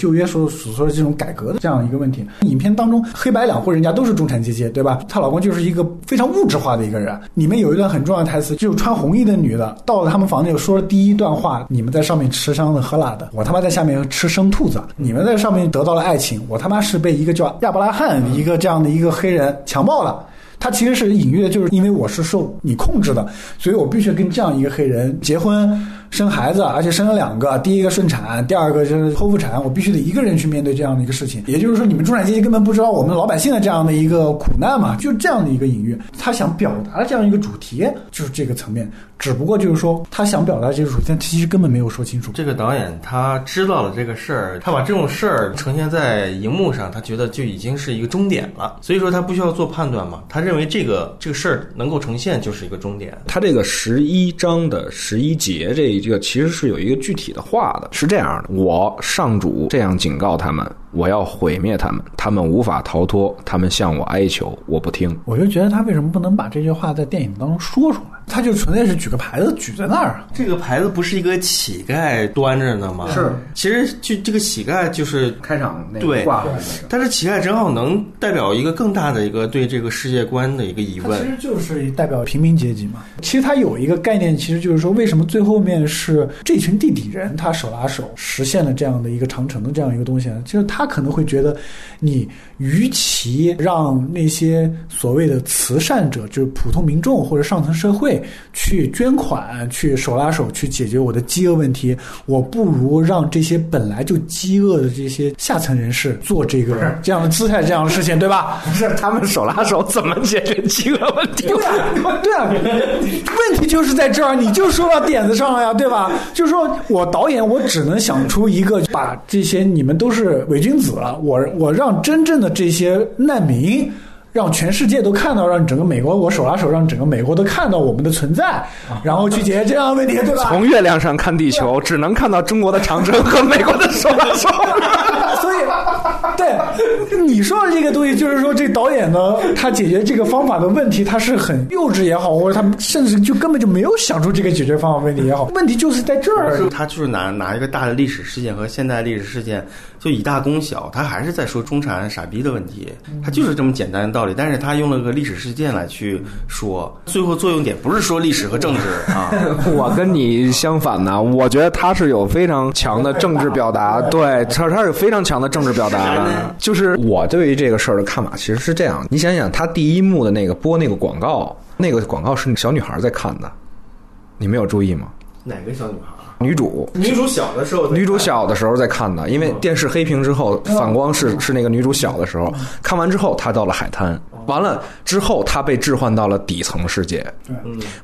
旧约所所说的这种改革的这样一个问题，影片当中黑白两户人家都是中产阶级，对吧？她老公就是一个非常物质化的一个人。里面有一段很重要的台词，就是穿红衣的女的到了他们房间，说了第一段话：“你们在上面吃香的喝辣的，我他妈在下面吃生兔子。你们在上面得到了爱情，我他妈是被一个叫亚伯拉罕一个这样的一个黑人强暴了。”他其实是隐喻的，就是因为我是受你控制的，所以我必须跟这样一个黑人结婚。生孩子，而且生了两个，第一个顺产，第二个就是剖腹产，我必须得一个人去面对这样的一个事情。也就是说，你们中产阶级根本不知道我们老百姓的这样的一个苦难嘛，就这样的一个隐喻。他想表达的这样一个主题就是这个层面，只不过就是说他想表达这个主题，但其实根本没有说清楚。这个导演他知道了这个事儿，他把这种事儿呈现在荧幕上，他觉得就已经是一个终点了。所以说他不需要做判断嘛，他认为这个这个事儿能够呈现就是一个终点。他这个十一章的十一节这这个其实是有一个具体的话的，是这样的：我上主这样警告他们，我要毁灭他们，他们无法逃脱，他们向我哀求，我不听。我就觉得他为什么不能把这句话在电影当中说出来？他就纯粹是举个牌子举在那儿啊。这个牌子不是一个乞丐端着呢吗？是，其实就这个乞丐就是开场那对挂但是乞丐正好能代表一个更大的一个对这个世界观的一个疑问其。实就是代表平民阶级嘛。其实他有一个概念，其实就是说，为什么最后面是这群地底人他手拉手实现了这样的一个长城的这样一个东西呢？就是他可能会觉得，你与其让那些所谓的慈善者，就是普通民众或者上层社会去捐款、去手拉手去解决我的饥饿问题，我不如让这些本来就饥饿的这些下层人士做这个这样的姿态、这样的事情，对吧？不 是他们手拉手怎么解决饥饿问题？对啊，对啊，问题就是在这儿，你就说到点子上了呀，对吧？就是说我导演，我只能想出一个，把这些你们都是伪君子了，我我让真正的这些难民。让全世界都看到，让整个美国，我手拉手，让整个美国都看到我们的存在，然后去解决这样的问题，对吧？从月亮上看地球，只能看到中国的长城和美国的手拉手。所以，对你说的这个东西，就是说这导演呢，他解决这个方法的问题，他是很幼稚也好，或者他甚至就根本就没有想出这个解决方法问题也好，问题就是在这儿。他就是拿拿一个大的历史事件和现代历史事件，就以大攻小，他还是在说中产傻逼的问题，他就是这么简单的道理。但是他用了个历史事件来去说，最后作用点不是说历史和政治啊，我跟你相反呢，我觉得他是有非常强的政治表达，对，他他是有非常强的政治表达的。就是我对于这个事儿的看法其实是这样，你想想，他第一幕的那个播那个广告，那个广告是小女孩在看的，你没有注意吗？哪个小女孩？女主。女主小的时候，女主小的时候在看的，因为电视黑屏之后反光是是那个女主小的时候。看完之后，她到了海滩，完了之后他被置换到了底层世界，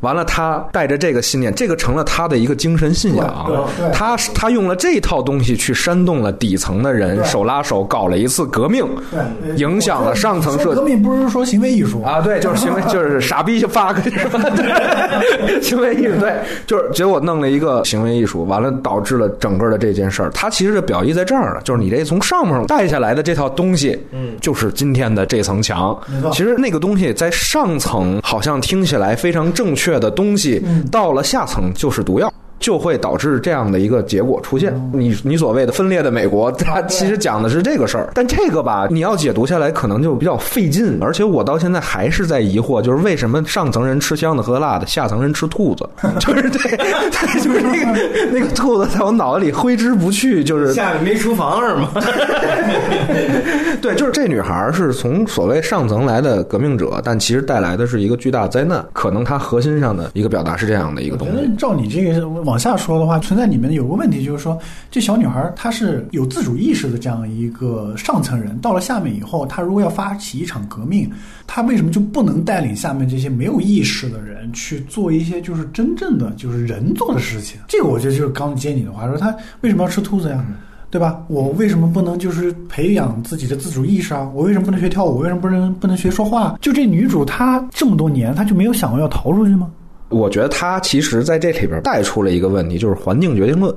完了他带着这个信念，这个成了他的一个精神信仰。对对，她她用了这套东西去煽动了底层的人，手拉手搞了一次革命，对，影响了上层社说革命不是说行为艺术啊，对，就是行为，就是傻逼就发个，对，行为艺术，对，就是结果弄了一个行为艺术，完了导致了整个的这件事儿。他其实的表意在这儿了，就是你这从上面带下来的这套东西，嗯，就是今天的这层墙。其实那个东西在上层好像听起来非常正确的东西，到了下层就是毒药。就会导致这样的一个结果出现。你你所谓的分裂的美国，它其实讲的是这个事儿。但这个吧，你要解读下来，可能就比较费劲。而且我到现在还是在疑惑，就是为什么上层人吃香的喝辣的，下层人吃兔子？就是对，对，就是那个那个兔子在我脑子里挥之不去，就是 下面没厨房是吗？对，就是这女孩是从所谓上层来的革命者，但其实带来的是一个巨大灾难。可能她核心上的一个表达是这样的一个东西。照你这个往下说的话，存在里面有个问题，就是说这小女孩她是有自主意识的这样一个上层人，到了下面以后，她如果要发起一场革命，她为什么就不能带领下面这些没有意识的人去做一些就是真正的就是人做的事情？这个我觉得就是刚接你的话说，她为什么要吃兔子呀？对吧？我为什么不能就是培养自己的自主意识啊？我为什么不能学跳舞？为什么不能不能学说话？就这女主，她这么多年，她就没有想过要逃出去吗？我觉得他其实在这里边带出了一个问题，就是环境决定论，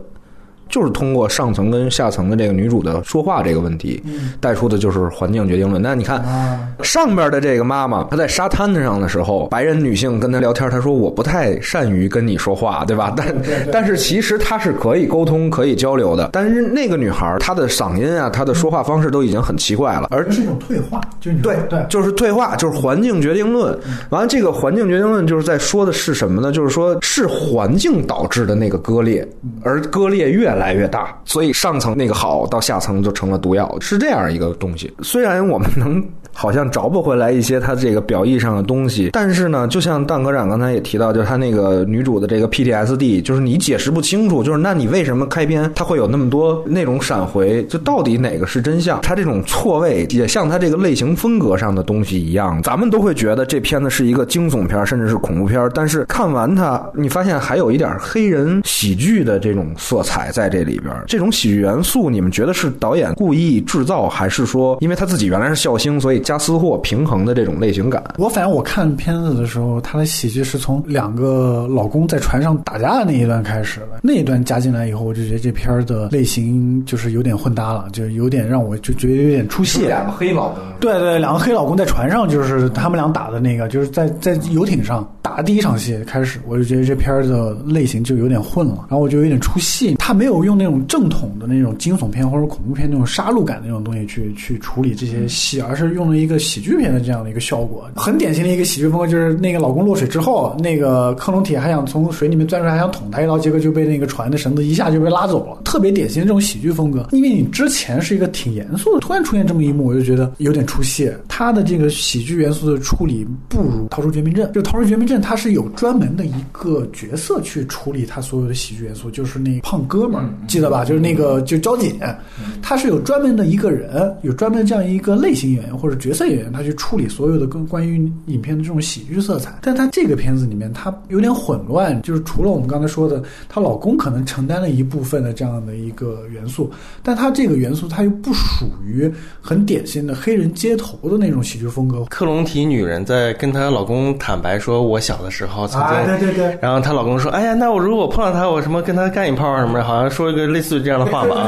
就是通过上层跟下层的这个女主的说话这个问题，带出的就是环境决定论。那你看啊，上边的这个妈妈，她在沙滩上的时候，白人女性跟她聊天，她说我不太善于跟你说话，对吧？但但是其实她是可以沟通、可以交流的。但是那个女孩，她的嗓音啊，她的说话方式都已经很奇怪了，而这是一种退化，就对对，就是退化，就是环境决定论。完了，这个环境决定论就是在说的是什么呢？就是说是环境导致的那个割裂，而割裂越来来越大，所以上层那个好到下层就成了毒药，是这样一个东西。虽然我们能好像找不回来一些他这个表意上的东西。但是呢，就像蛋科长刚才也提到，就是他那个女主的这个 PTSD，就是你解释不清楚，就是那你为什么开篇他会有那么多那种闪回？就到底哪个是真相？他这种错位也像他这个类型风格上的东西一样，咱们都会觉得这片子是一个惊悚片，甚至是恐怖片。但是看完它，你发现还有一点黑人喜剧的这种色彩在这里边。这种喜剧元素，你们觉得是导演故意制造，还是说因为他自己原来是笑星，所以加私货平衡的这种类型感？我反正我看片子的时候，他的喜剧是从两个老公在船上打架的那一段开始的。那一段加进来以后，我就觉得这片儿的类型就是有点混搭了，就有点让我就觉得有点出戏。两个黑老公，对对，两个黑老公在船上，就是他们俩打的那个，就是在在游艇上打的第一场戏开始，我就觉得这片儿的类型就有点混了，然后我就有点出戏。他没有用那种正统的那种惊悚片或者恐怖片那种杀戮感那种东西去去处理这些戏，而是用了一个喜剧片的这样的一个效果。很典型的一个喜剧风格，就是那个老公落水之后，那个克隆体还想从水里面钻出来，还想捅他一刀，结果就被那个船的绳子一下就被拉走了。特别典型的这种喜剧风格，因为你之前是一个挺严肃的，突然出现这么一幕，我就觉得有点出戏。他的这个喜剧元素的处理不如《逃出绝命镇》，就《逃出绝命镇》，他是有专门的一个角色去处理他所有的喜剧元素，就是那胖哥们儿，记得吧？就是那个就交警，他是有专门的一个人，有专门这样一个类型演员或者角色演员，他去处理所有的跟关于影片的这种喜剧色彩。但他这个片子里面，他有点混乱，就是除了我们刚才说的，她老公可能承担了一部分的这样的一个元素，但他这个元素他又不属于很典型的黑人街头的那种喜剧风格。克隆体女人在跟她老公坦白说：“我小的时候曾经……”啊，对对对。然后她老公说：“哎呀，那我如果我碰到他，我什么跟他干一炮啊什么好像说一个类似于这样的话吧。”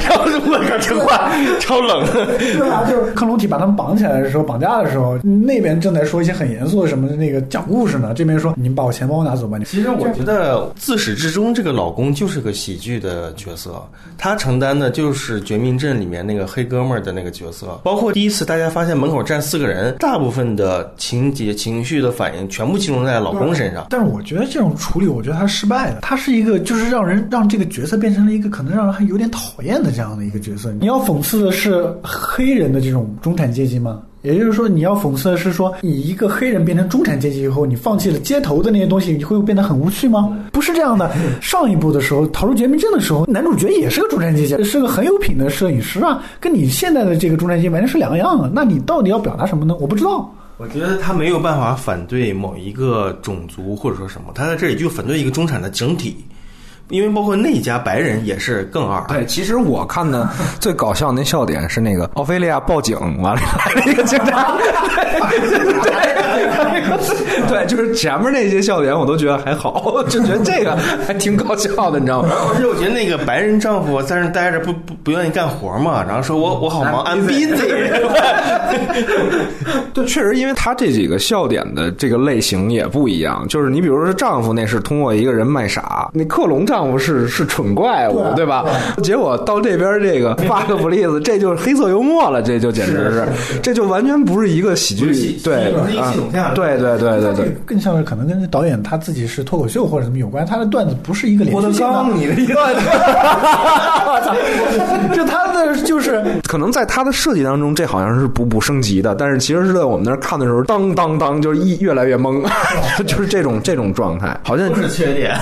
然后我靠，这话超冷。对啊，就是克隆体把他们绑起来的时候，绑架的时候，那边正在说一些很严肃的什么那个讲故事呢，这边说：“你把我钱包拿走吧。”其实我觉得自始至终，这个老公就是个喜剧的角色，他承担的就是《绝命镇》里面那个黑哥们儿的那个角色。包括第一次大家发现门口站四个人，大部分的情节、情绪的反应全部集中在老公身上。但是我觉得这种处理，我觉得他失败了。他是一个就是让让人让这个角色变成了一个可能让人还有点讨厌的这样的一个角色。你要讽刺的是黑人的这种中产阶级吗？也就是说，你要讽刺的是说，你一个黑人变成中产阶级以后，你放弃了街头的那些东西，你会变得很无趣吗？不是这样的。上一部的时候，《逃出绝命镇》的时候，男主角也是个中产阶级，是个很有品的摄影师啊，跟你现在的这个中产阶级完全是两个样啊。那你到底要表达什么呢？我不知道。我觉得他没有办法反对某一个种族或者说什么，他在这里就反对一个中产的整体。因为包括那家白人也是更二。对，其实我看的 最搞笑那笑点是那个奥菲利亚报警完了来了一个警察，对，对，就是前面那些笑点我都觉得还好，就觉得这个还挺搞笑的，你知道吗？而且我觉得那个白人丈夫在那待着不不不愿意干活嘛，然后说我我好忙，I'm busy。对，确实，因为他这几个笑点的这个类型也不一样，就是你比如说丈夫那是通过一个人卖傻，那克隆丈夫是 是蠢怪物，对吧？结果到这边这个发个不利斯，这就是黑色幽默了，这就简直是，这就完全不是一个喜剧，对，啊，对对对对对，更像是可能跟导演他自己是脱口秀或者什么有关，他的段子不是一个连续性的。你的意思？就他的就是可能在他的设计当中，这好像是步步升级的，但是其实是在我们那儿看的时候，当当当，就是一越来越懵，就是这种这种状态，好像不是缺点，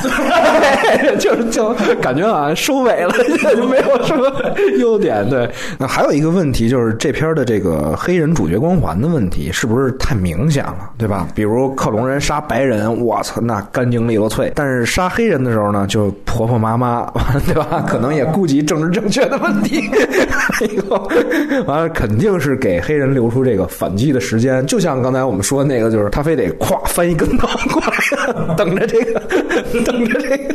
就是就感觉好像收尾了，就没有什么优点。对，那还有一个问题就是这片的这个黑人主角光环的问题，是不是太明显了，对吧？比如克隆人杀白人，我操，那干净利落脆；但是杀黑人的时候呢，就婆婆妈妈，对吧？可能也顾及政治正确的问题，完了肯定是给黑人留出这个反击的时间。就像刚才我们说的那个，就是他非得咵翻一跟头过来，等着这个，等着这个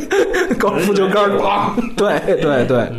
高尔夫球杆儿，对对对。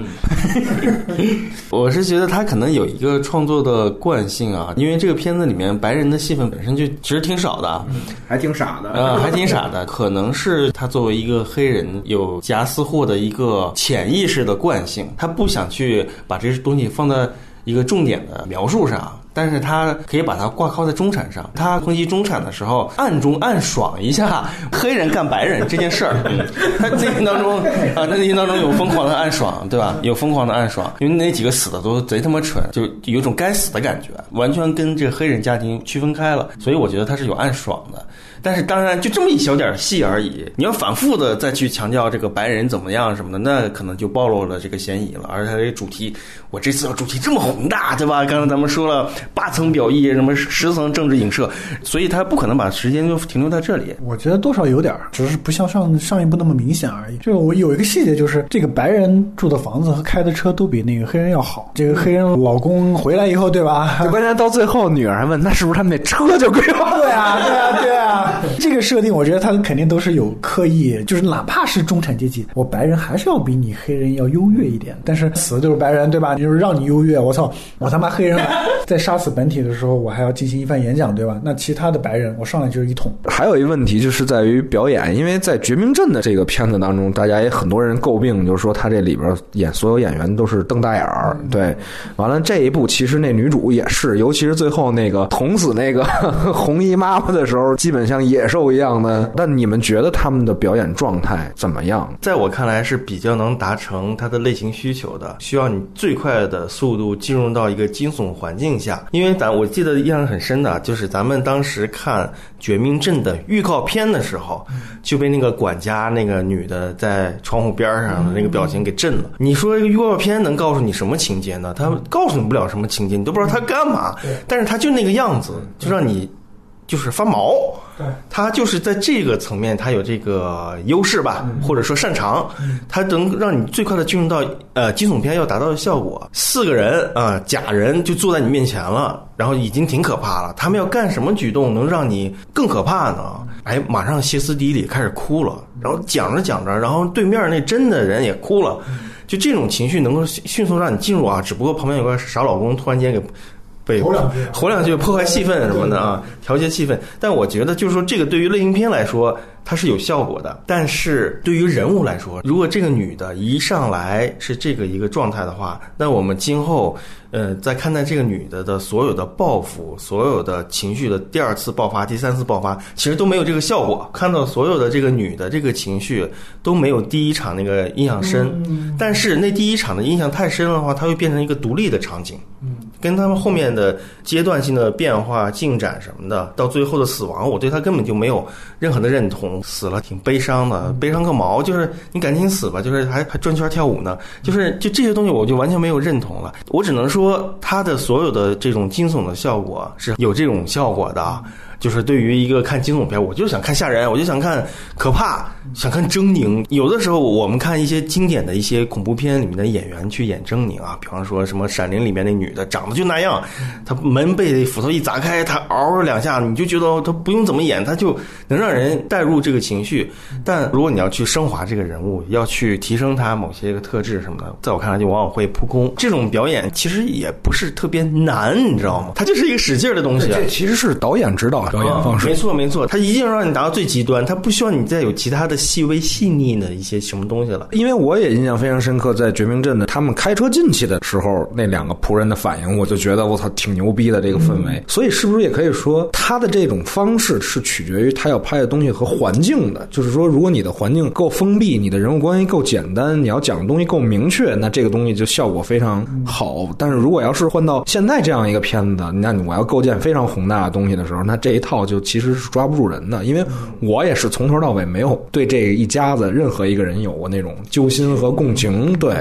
我是觉得他可能有一个创作的惯性啊，因为这个片子里面白人的戏份本身就其实挺少的，还挺傻的，呃，还挺傻的。可能是他作为一个黑人有夹私货的一个潜意识的惯性，他不想去把这些东西放在一个重点的描述上。但是他可以把它挂靠在中产上。他抨击中产的时候，暗中暗爽一下黑人干白人这件事儿。他内心当中啊，他内心当中有疯狂的暗爽，对吧？有疯狂的暗爽，因为那几个死的都贼他妈蠢，就有种该死的感觉，完全跟这个黑人家庭区分开了。所以我觉得他是有暗爽的。但是当然，就这么一小点戏而已。你要反复的再去强调这个白人怎么样什么的，那可能就暴露了这个嫌疑了。而且它这个主题，我这次要主题这么宏大，对吧？刚才咱们说了八层表意，什么十层政治影射，所以他不可能把时间就停留在这里。我觉得多少有点儿，只是不像上上一部那么明显而已。就我有一个细节，就是这个白人住的房子和开的车都比那个黑人要好。这个黑人老公回来以后，对吧？关键到最后，女儿还问：“那是不是他们那车就归我？”对啊，对啊，对啊。这个设定，我觉得他肯定都是有刻意，就是哪怕是中产阶级，我白人还是要比你黑人要优越一点。但是死的就是白人，对吧？就是让你优越，我操，我他妈黑人在杀死本体的时候，我还要进行一番演讲，对吧？那其他的白人，我上来就是一捅。还有一个问题就是在于表演，因为在《绝命镇》的这个片子当中，大家也很多人诟病，就是说他这里边演所有演员都是瞪大眼儿。对，完了这一部其实那女主也是，尤其是最后那个捅死那个红衣妈妈的时候，基本像野兽一样的。但你们觉得他们的表演状态怎么样？在我看来是比较能达成他的类型需求的，需要你最快的速度进入到一个惊悚环境下。因为咱我记得印象很深的，就是咱们当时看《绝命镇》的预告片的时候，就被那个管家那个女的在窗户边上的那个表情给震了。你说预告片能告诉你什么情节呢？他告诉你不了什么情节，你都不知道他干嘛。但是他就那个样子，就让你就是发毛。他就是在这个层面，他有这个优势吧，或者说擅长，他能让你最快的进入到呃惊悚片要达到的效果。四个人啊，假人就坐在你面前了，然后已经挺可怕了。他们要干什么举动能让你更可怕呢？哎，马上歇斯底里开始哭了，然后讲着讲着，然后对面那真的人也哭了，就这种情绪能够迅速让你进入啊。只不过旁边有个傻老公突然间给。被吼两句 吼两句破坏气氛什么的啊，调节气氛。但我觉得就是说，这个对于类型片来说，它是有效果的。但是对于人物来说，如果这个女的一上来是这个一个状态的话，那我们今后呃在看待这个女的的所有的报复、所有的情绪的第二次爆发、第三次爆发，其实都没有这个效果。看到所有的这个女的这个情绪都没有第一场那个印象深。但是那第一场的印象太深的话，它会变成一个独立的场景。跟他们后面的阶段性的变化进展什么的，到最后的死亡，我对他根本就没有任何的认同。死了挺悲伤的，悲伤个毛！就是你赶紧死吧，就是还还转圈跳舞呢，就是就这些东西我就完全没有认同了。我只能说他的所有的这种惊悚的效果是有这种效果的。就是对于一个看惊悚片，我就想看吓人，我就想看可怕，想看狰狞。有的时候我们看一些经典的一些恐怖片里面的演员去演狰狞啊，比方说什么《闪灵》里面那女的长得就那样，她门被斧头一砸开，她嗷两下，你就觉得她不用怎么演，她就能让人带入这个情绪。但如果你要去升华这个人物，要去提升他某些个特质什么的，在我看来就往往会扑空。这种表演其实也不是特别难，你知道吗？它就是一个使劲儿的东西。这其实是导演指导表演方式。没错没错，他一定要让你达到最极端，他不需要你再有其他的细微细腻的一些什么东西了。因为我也印象非常深刻，在绝命镇的他们开车进去的时候，那两个仆人的反应，我就觉得我操，挺牛逼的这个氛围。所以是不是也可以说，他的这种方式是取决于他要拍的东西和环境的？就是说，如果你的环境够封闭，你的人物关系够简单，你要讲的东西够明确，那这个东西就效果非常好。但是如果要是换到现在这样一个片子，那我要构建非常宏大的东西的时候，那这一套就其实是抓不住人的。因为我也是从头到尾没有对这一家子任何一个人有过那种揪心和共情。对，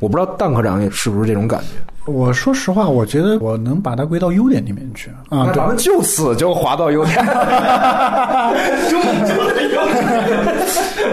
我不知道蛋科长是不是这种感觉。我说实话，我觉得我能把它归到优点里面去啊。那咱们就此就划到优点。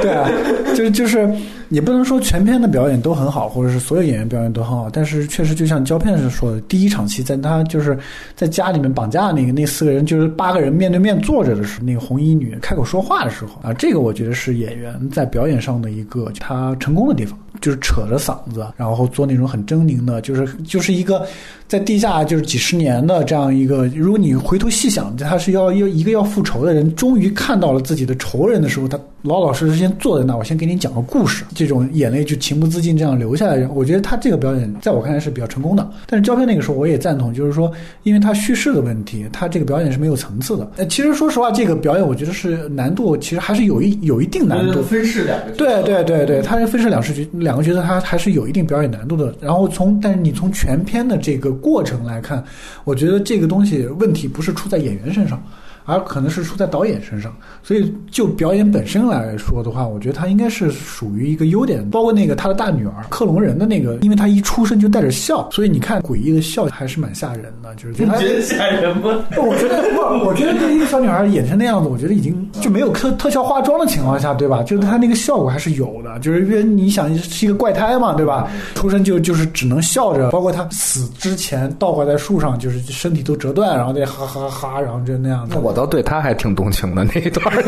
对啊，就就是也不能说全片的表演都很好，或者是所有演员表演都很好，但是确实就像胶片是说的，第一场戏在他就是在家里面绑架那个那四个人，就是八个人面对面坐着的时候，那个红衣女开口说话的时候啊，这个我觉得是演员在表演上的一个他成功的地方，就是扯着嗓子，然后做那种很狰狞的，就是就是一个在地下就是几十年的这样一个，如果你回头细想，他是要要一个要复仇的人，终于看到了自己的仇人的时候，他老老实实先坐在那，我先给你讲个故事，这种眼泪就情不自禁这样流下来。我觉得他这个表演在我看来是比较成功的。但是胶片那个时候我也赞同，就是说，因为他叙事的问题，他这个表演是没有层次的。呃，其实说实话，这个表演我觉得是难度其实还是有一有一定难度。分饰两个对对对对，他是分饰两饰角两个角色，他还是有一定表演难度的。然后从但是你从全片的这个过程来看，我觉得这个东西问题不是出在演员身上。而可能是出在导演身上，所以就表演本身来说的话，我觉得他应该是属于一个优点。包括那个他的大女儿克隆人的那个，因为他一出生就带着笑，所以你看诡异的笑还是蛮吓人的。就是你觉得吓人吗？我觉得不，我觉得这一个小女孩演成那样子，我觉得已经就没有特特效化妆的情况下，对吧？就是她那个效果还是有的。就是因为你想是一个怪胎嘛，对吧？出生就就是只能笑着，包括他死之前倒挂在树上，就是身体都折断，然后再哈哈哈，然后就那样子。我倒对他还挺动情的那一段，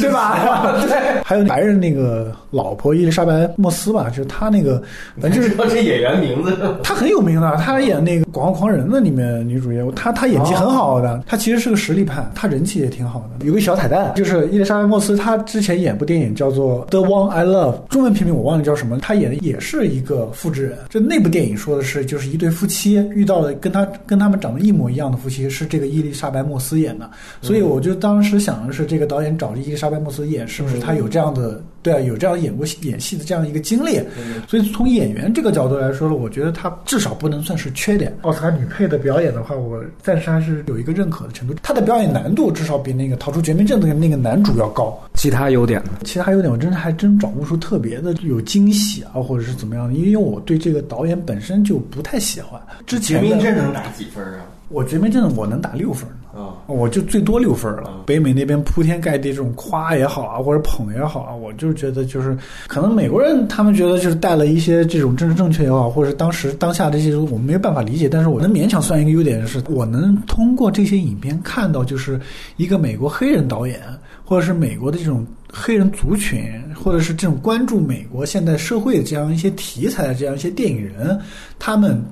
对吧？对，还有白人那个老婆伊丽莎白·莫斯吧，就是他那个，反正就是道这演员名字，他很有名的，他演那个《广告狂人》的里面女主角，他他演技很好的，他其实是个实力派，他人气也挺好的。有个小彩蛋，就是伊丽莎白·莫斯，她之前演部电影叫做《The One I Love》，中文片名我忘了叫什么，她演的也是一个复制人。就那部电影说的是，就是一对夫妻遇到了跟他跟他们长得一模一样的夫妻，是这个伊丽莎白·莫斯演的，所以我就当时想的是，这个导演找了伊丽莎白·莫斯演，是不是他有这样的对啊，有这样演过演戏的这样一个经历？所以从演员这个角度来说呢，我觉得他至少不能算是缺点。奥斯卡女配的表演的话，我暂时还是有一个认可的程度。她的表演难度至少比那个《逃出绝命镇》的那个男主要高。其他优点呢？其他优点我真的还真找不出特别的有惊喜啊，或者是怎么样的，因为我对这个导演本身就不太喜欢。之前绝的命镇能打几分啊？我绝命镇我能打六分呢，啊，我就最多六分了。北美那边铺天盖地这种夸也好啊，或者捧也好啊，我就觉得就是可能美国人他们觉得就是带了一些这种政治正确也好，或者当时当下这些我们没有办法理解，但是我能勉强算一个优点是，我能通过这些影片看到就是一个美国黑人导演，或者是美国的这种黑人族群，或者是这种关注美国现代社会的这样一些题材的这样一些电影人，他们。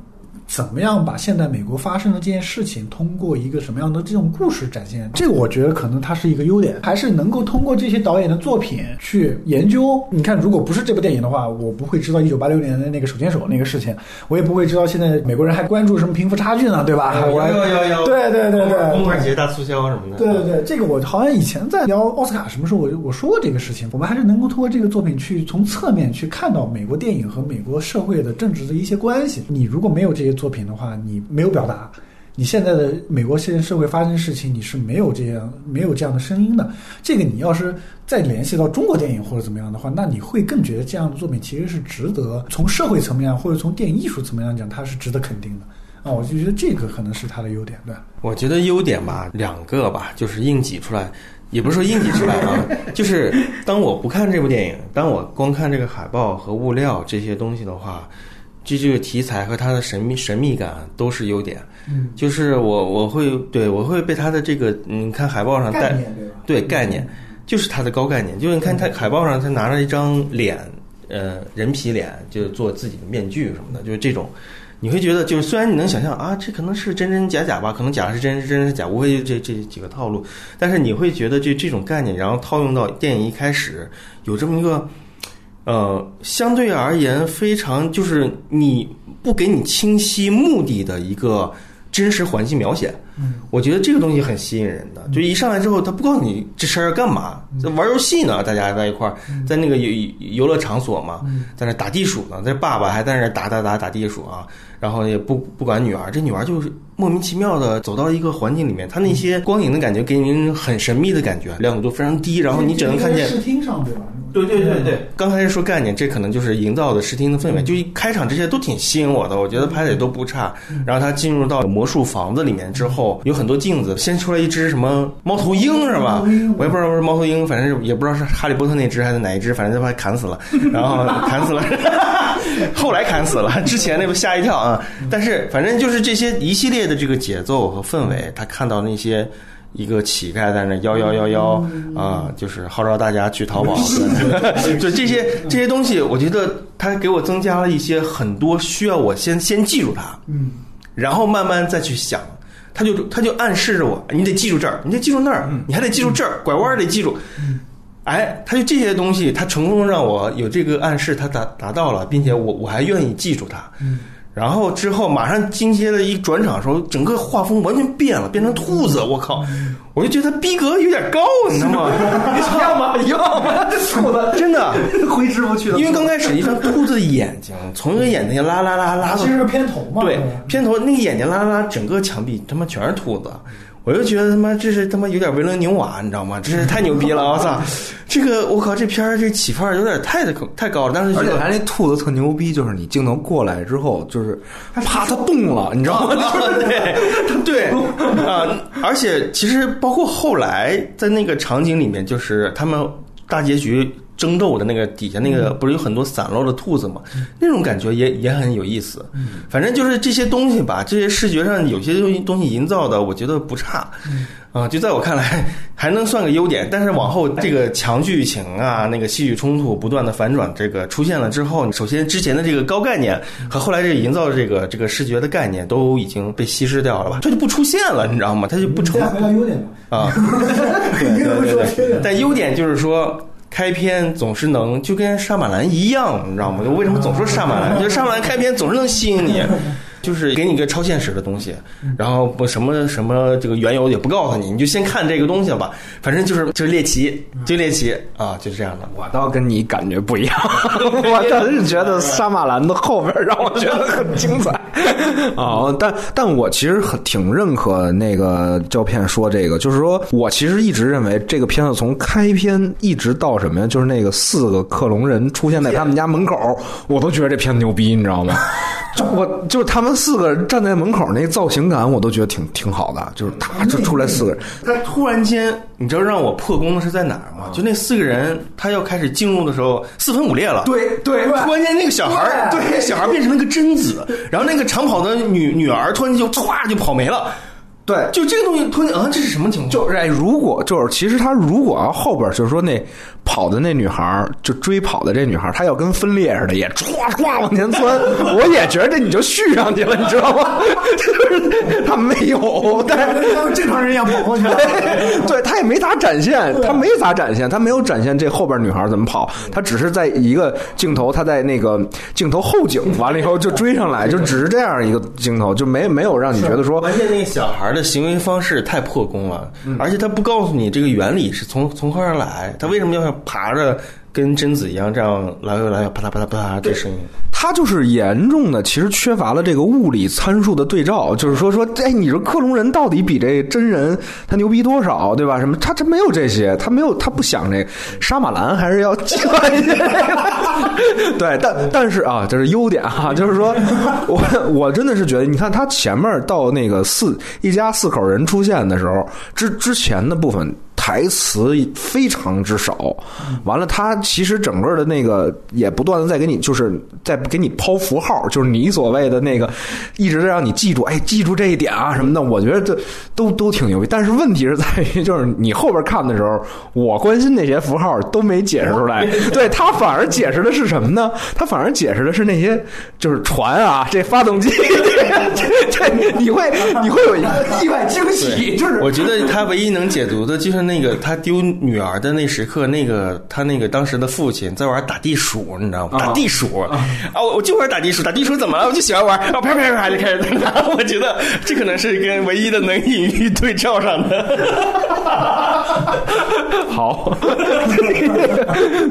怎么样把现在美国发生的这件事情，通过一个什么样的这种故事展现？这个我觉得可能它是一个优点，还是能够通过这些导演的作品去研究。你看，如果不是这部电影的话，我不会知道一九八六年的那个手牵手那个事情，我也不会知道现在美国人还关注什么贫富差距呢，对吧？有有有，对对对对，光棍节大促销什么的。对对对，这个我好像以前在聊奥斯卡什么时候，我我说过这个事情。我们还是能够通过这个作品去从侧面去看到美国电影和美国社会的政治的一些关系。你如果没有这些作品的话，你没有表达，你现在的美国现在社会发生事情，你是没有这样没有这样的声音的。这个你要是再联系到中国电影或者怎么样的话，那你会更觉得这样的作品其实是值得从社会层面或者从电影艺术层面上讲，它是值得肯定的。啊，我就觉得这个可能是它的优点，对。我觉得优点吧，两个吧，就是硬挤出来，也不是说硬挤出来啊，就是当我不看这部电影，当我光看这个海报和物料这些东西的话，这这个题材和它的神秘神秘感都是优点。嗯，就是我我会对我会被它的这个，你看海报上带对？对概念，就是它的高概念，就是你看它海报上他拿着一张脸，呃，人皮脸，就做自己的面具什么的，就是这种。你会觉得，就是虽然你能想象啊，这可能是真真假假吧，可能假是真，是真是假，无非这这几个套路。但是你会觉得这这种概念，然后套用到电影一开始，有这么一个，呃，相对而言非常就是你不给你清晰目的的一个真实环境描写。嗯，我觉得这个东西很吸引人的，就一上来之后，他不告诉你这事儿要干嘛，在玩游戏呢，大家在一块儿，在那个游游乐场所嘛，在那打地鼠呢，这爸爸还在那打打打打地鼠啊，然后也不不管女儿，这女儿就是莫名其妙的走到一个环境里面，她那些光影的感觉给您很神秘的感觉，亮度都非常低，然后你只能看见视听上对吧？对对对对，刚开始说概念，这可能就是营造的视听的氛围。就一开场这些都挺吸引我的，我觉得拍的也都不差。然后他进入到魔术房子里面之后，有很多镜子，先出来一只什么猫头鹰是吧？我也不知道是猫头鹰，反正是也不知道是哈利波特那只还是哪一只，反正就把它砍死了，然后砍死了，后来砍死了，之前那不吓一跳啊。但是反正就是这些一系列的这个节奏和氛围，他看到那些。一个乞丐在那幺幺幺幺啊，就是号召大家去淘宝，就这些这些东西，我觉得它给我增加了一些很多需要我先先记住它，嗯，然后慢慢再去想，他就他就暗示着我，你得记住这儿，你得记住那儿，你还得记住这儿，拐弯儿得记住。哎，他就这些东西，他成功让我有这个暗示，他达达到了，并且我我还愿意记住它。嗯，然后之后马上紧接着一转场的时候，整个画风完全变了，变成兔子，我靠！我就觉得他逼格有点高，你知道吗？一样吗？一样吗？兔子 真的，挥之不去了。因为刚开始一张兔子的眼睛，从一个眼睛拉拉拉拉到其实是片头嘛。对片头那个眼睛拉拉拉，整个墙壁他妈全是兔子，我就觉得他妈这是他妈有点维伦纽瓦，你知道吗？这是太牛逼了，我操！这个我靠，这片儿这起范儿有点太太高了，但是而且他那兔子特牛逼，就是你镜头过来之后，就是啪，它动了，你知道吗？对对 啊，而且其实包括后来在那个场景里面，就是他们大结局争斗的那个底下那个，不是有很多散落的兔子吗？那种感觉也也很有意思。反正就是这些东西吧，这些视觉上有些东西东西营造的，我觉得不差。啊，就在我看来 还能算个优点，但是往后这个强剧情啊，那个戏剧冲突不断的反转，这个出现了之后，首先之前的这个高概念和后来这个营造的这个这个视觉的概念都已经被稀释掉了吧，它就不出现了，你知道吗？它就不成再回到优点吧。啊。对对对对，但优点就是说。开篇总是能就跟杀马兰一样，你知道吗？为什么总说杀马兰？就是杀马兰开篇总是能吸引你，就是给你个超现实的东西，然后不什么什么这个缘由也不告诉你，你就先看这个东西吧。反正就是就是猎奇，就猎奇啊，就是这样的。我倒跟你感觉不一样，我倒是觉得杀马兰的后边让我觉得很精彩 啊。但但我其实很挺认可那个胶片说这个，就是说我其实一直认为这个片子从开篇一直到什么呀，就是那个四个克隆人出现在他们家门口，我都觉得这片子牛逼，你知道吗？就我就是他们四个人站在门口那造型感，我都觉得挺挺好的，就是他就出来四个人，他突然间，你知道让我破功的是在哪儿吗？就那四个人，他要开始进入的时候，四分五裂了。对对突然间那个小孩儿，对对，小孩变成了个贞子，然后那个长跑的女女儿突然间就歘就跑没了。对，就这个东西突然间，啊，这是什么情况？就是哎，如果就是其实他如果要后边就是说那跑的那女孩就追跑的这女孩，她要跟分裂似的，也唰唰往前窜，我也觉得这你就续上去了，你知道吗？就是他没有，但是像正常人一样跑过去了。对他也没咋展现，他没咋展现，他没有展现这后边女孩怎么跑，他只是在一个镜头，他在那个镜头后景，完了以后就追上来，就只是这样一个镜头，就没没有让你觉得说关键那个小孩的行为方式太破功了，而且他不告诉你这个原理是从从何而来，他为什么要爬着跟贞子一样这样来回来啪嗒啪嗒啪嗒这声音？他就是严重的，其实缺乏了这个物理参数的对照，就是说说，哎，你说克隆人到底比这真人他牛逼多少，对吧？什么？他他没有这些，他没有，他不想这个。杀马兰还是要计算一些。对，但但是啊，这是优点哈、就是说我我真的是觉得，你看他前面到那个四一家四口人出现的时候，之之前的部分。台词非常之少，完了，他其实整个的那个也不断的在给你，就是在给你抛符号，就是你所谓的那个，一直在让你记住，哎，记住这一点啊什么的。我觉得这都都挺牛逼，但是问题是在于，就是你后边看的时候，我关心那些符号都没解释出来，对他反而解释的是什么呢？他反而解释的是那些就是船啊，这发动机，这这你会你会有一个意外惊喜，就是我觉得他唯一能解读的就是那个他丢女儿的那时刻，那个他那个当时的父亲在玩打地鼠，你知道吗？打地鼠啊，我我就玩打地鼠，打地鼠怎么了？我就喜欢玩，啊啪啪啪就开始打。我觉得这可能是跟唯一的能隐喻对照上的。好，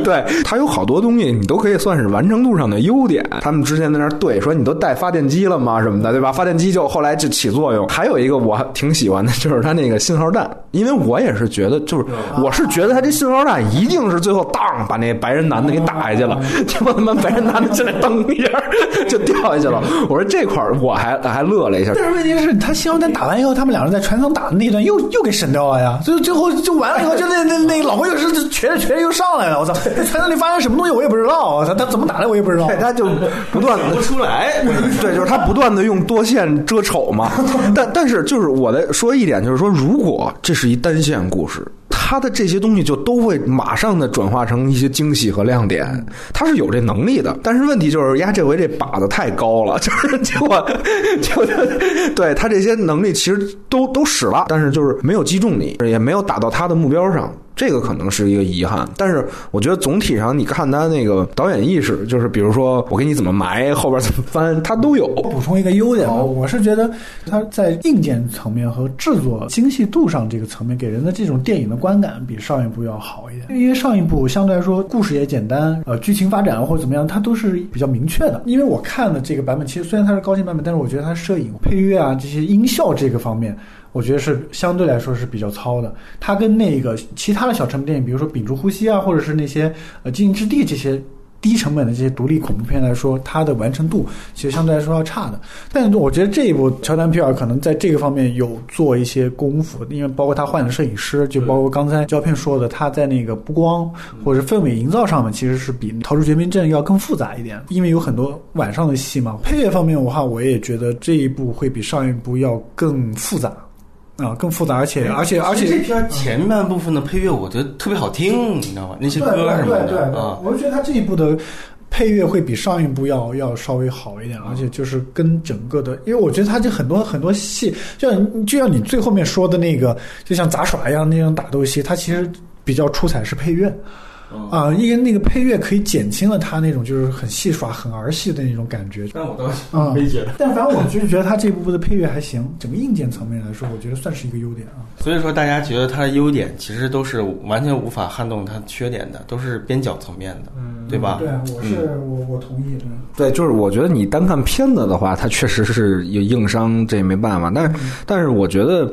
对，他有好多东西，你都可以算是完成度上的优点。他们之前在那儿对说，你都带发电机了吗？什么的，对吧？发电机就后来就起作用。还有一个我挺喜欢的，就是它那个信号弹，因为我也是觉得，就是我是觉得它这信号弹一定是最后当把那白人男的给打下去了，结果他妈白人男的进来噔一下就掉下去了。我说这块儿我还还乐了一下，但是问题是，他信号弹打完以后，他们两人在船舱打的那一段又又给省掉了呀。最最后就完了以后，就那那那老婆又是瘸着瘸着又上来了。我操，这船舱里发生什么东西我也不知道。我操，他怎么打的我也不知道。对，他就不断的 不出来，对，就是他不断的用多线遮丑嘛。但但是就是我的说一点，就是说，如果这是一单线故事。他的这些东西就都会马上的转化成一些惊喜和亮点，他是有这能力的。但是问题就是，呀，这回这靶子太高了，就是结果就对他这些能力其实都都使了，但是就是没有击中你，也没有打到他的目标上。这个可能是一个遗憾。但是我觉得总体上，你看他那个导演意识，就是比如说我给你怎么埋，后边怎么翻，他都有。补充一个优点，我是觉得他在硬件层面和制作精细度上这个层面，给人的这种电影的观感比上一部要好一点。因为上一部相对来说故事也简单，呃，剧情发展或者怎么样，它都是比较明确的。因为我看的这个版本，其实虽然它是高清版本，但是我觉得它摄影、配乐啊这些音效这个方面。我觉得是相对来说是比较糙的，它跟那个其他的小成本电影，比如说《屏住呼吸》啊，或者是那些呃《寂静之地》这些低成本的这些独立恐怖片来说，它的完成度其实相对来说要差的。但我觉得这一部乔丹皮尔可能在这个方面有做一些功夫，因为包括他换了摄影师，就包括刚才胶片说的，他在那个布光或者氛围营造上面，其实是比《逃出绝命镇》要更复杂一点，因为有很多晚上的戏嘛。配乐方面的话，我也觉得这一部会比上一部要更复杂。啊，更复杂，而且而且而且，这片前半部分的配乐我觉得特别好听，你知道吗？那些歌什么的啊，我就觉得他这一部的配乐会比上一部要要稍微好一点，而且就是跟整个的，因为我觉得他这很多很多戏，就像就像你最后面说的那个，就像杂耍一样那种打斗戏，它其实比较出彩是配乐。啊，因为那个配乐可以减轻了他那种就是很戏耍、很儿戏的那种感觉。但我倒没觉得。但反正我就是觉得他这部分的配乐还行，整个硬件层面来说，我觉得算是一个优点啊。所以说，大家觉得它的优点其实都是完全无法撼动它缺点的，都是边角层面的，对吧？对，我是我我同意。对，就是我觉得你单看片子的话，它确实是有硬伤，这也没办法。但是，但是我觉得，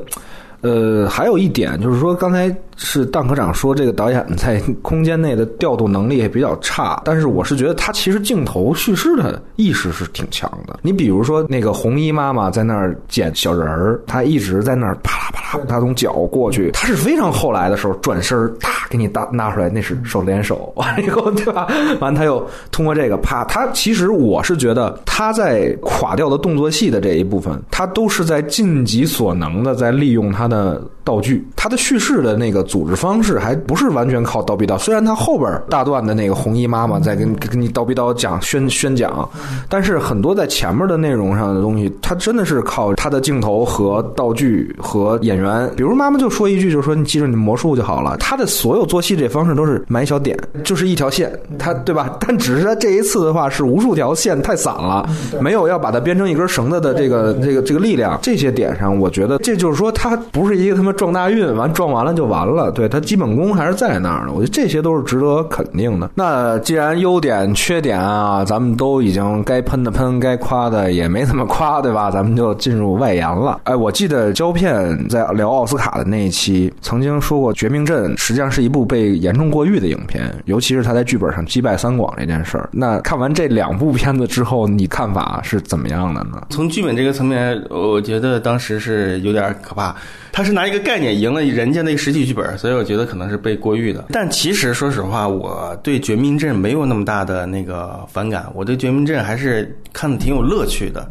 呃，还有一点就是说，刚才。是蛋科长说，这个导演在空间内的调度能力也比较差，但是我是觉得他其实镜头叙事的意识是挺强的。你比如说那个红衣妈妈在那儿捡小人儿，他一直在那儿啪啦啪啦，他从脚过去，他是非常后来的时候转身，啪给你搭拿出来，那是手连手，完了以后对吧？完他又通过这个啪，他其实我是觉得他在垮掉的动作戏的这一部分，他都是在尽己所能的在利用他那道具，他的叙事的那个。组织方式还不是完全靠刀逼刀，虽然他后边大段的那个红衣妈妈在跟跟你刀逼刀讲宣宣讲，但是很多在前面的内容上的东西，他真的是靠他的镜头和道具和演员。比如妈妈就说一句，就是说你记住你魔术就好了。他的所有做戏这方式都是埋小点，就是一条线，他对吧？但只是他这一次的话是无数条线太散了，没有要把它编成一根绳子的这个这个这个力量。这些点上，我觉得这就是说他不是一个他妈撞大运，完撞完了就完了。对他基本功还是在那儿的，我觉得这些都是值得肯定的。那既然优点、缺点啊，咱们都已经该喷的喷，该夸的也没怎么夸，对吧？咱们就进入外延了。哎，我记得胶片在聊奥斯卡的那一期曾经说过，《绝命镇》实际上是一部被严重过誉的影片，尤其是他在剧本上击败三广这件事儿。那看完这两部片子之后，你看法是怎么样的呢？从剧本这个层面，我觉得当时是有点可怕。他是拿一个概念赢了人家那个实体剧本，所以我觉得可能是被过誉的。但其实说实话，我对《绝命镇》没有那么大的那个反感，我对《绝命镇》还是看的挺有乐趣的。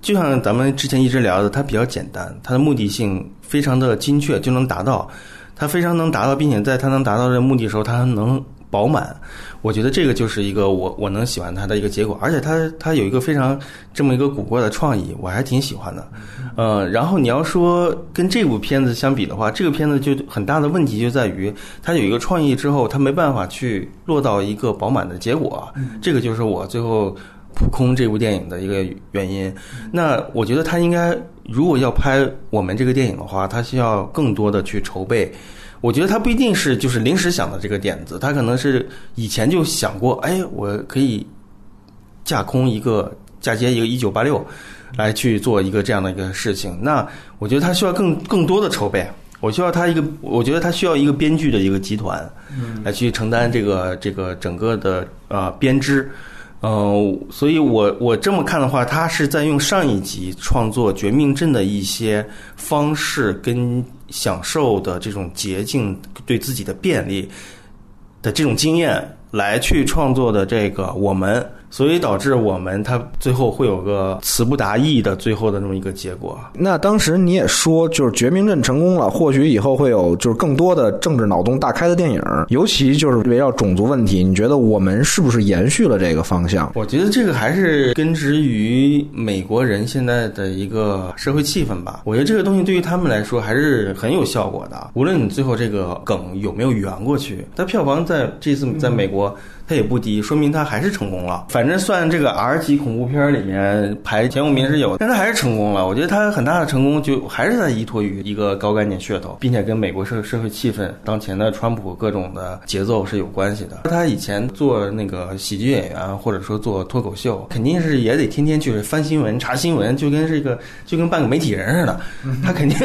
就像咱们之前一直聊的，它比较简单，它的目的性非常的精确，就能达到，它非常能达到，并且在它能达到这目的时候，它能饱满。我觉得这个就是一个我我能喜欢它的一个结果，而且它它有一个非常这么一个古怪的创意，我还挺喜欢的。呃，然后你要说跟这部片子相比的话，这个片子就很大的问题就在于它有一个创意之后，它没办法去落到一个饱满的结果。这个就是我最后扑空这部电影的一个原因。那我觉得他应该如果要拍我们这个电影的话，他需要更多的去筹备。我觉得他不一定是就是临时想的这个点子，他可能是以前就想过，哎，我可以架空一个嫁接一个一九八六，来去做一个这样的一个事情。那我觉得他需要更更多的筹备，我需要他一个，我觉得他需要一个编剧的一个集团，来去承担这个这个整个的呃编织。嗯，所以我我这么看的话，他是在用上一集创作《绝命镇》的一些方式跟享受的这种捷径，对自己的便利的这种经验来去创作的这个我们。所以导致我们它最后会有个词不达意的最后的这么一个结果。那当时你也说，就是《绝命镇》成功了，或许以后会有就是更多的政治脑洞大开的电影，尤其就是围绕种族问题，你觉得我们是不是延续了这个方向？我觉得这个还是根植于美国人现在的一个社会气氛吧。我觉得这个东西对于他们来说还是很有效果的。无论你最后这个梗有没有圆过去，它票房在这次在美国。它也不低，说明它还是成功了。反正算这个 R 级恐怖片里面排前五名是有，但它还是成功了。我觉得它很大的成功就还是在依托于一个高概念噱头，并且跟美国社社会气氛、当前的川普各种的节奏是有关系的。他以前做那个喜剧演员，或者说做脱口秀，肯定是也得天天去翻新闻、查新闻，就跟这个就跟半个媒体人似的。他肯定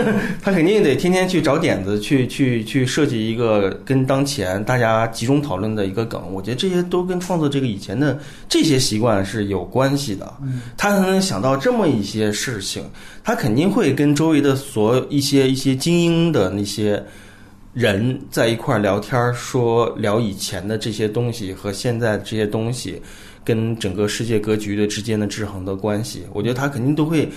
他肯定得天天去找点子，去去去设计一个跟当前大家集中讨论的一个梗。我觉得这。这些都跟创作这个以前的这些习惯是有关系的，他才能想到这么一些事情。他肯定会跟周围的所有一些一些精英的那些人在一块聊天，说聊以前的这些东西和现在这些东西跟整个世界格局的之间的制衡的关系。我觉得他肯定都会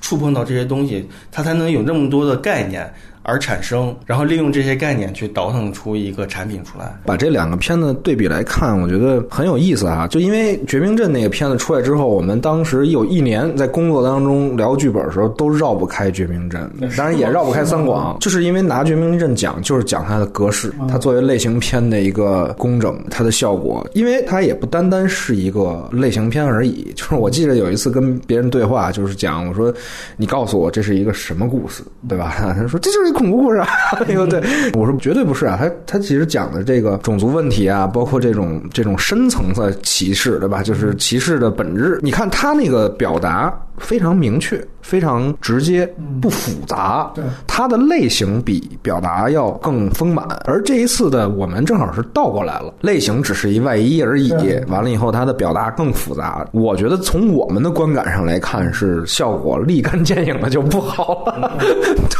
触碰到这些东西，他才能有那么多的概念。而产生，然后利用这些概念去倒腾出一个产品出来。把这两个片子对比来看，我觉得很有意思啊！就因为《绝命镇》那个片子出来之后，我们当时有一年在工作当中聊剧本的时候，都绕不开《绝命镇》，当然也绕不开三广，就是因为拿《绝命镇》讲，就是讲它的格式，它作为类型片的一个工整，它的效果，因为它也不单单是一个类型片而已。就是我记得有一次跟别人对话，就是讲我说：“你告诉我这是一个什么故事，对吧？” 他说：“这就是。”恐怖故事啊！哎呦，对我说绝对不是啊！他他其实讲的这个种族问题啊，包括这种这种深层次歧视，对吧？就是歧视的本质。你看他那个表达。非常明确，非常直接，不复杂。对，它的类型比表达要更丰满。而这一次的我们正好是倒过来了，类型只是一外衣而已。完了以后，它的表达更复杂。我觉得从我们的观感上来看，是效果立竿见影的就不好了。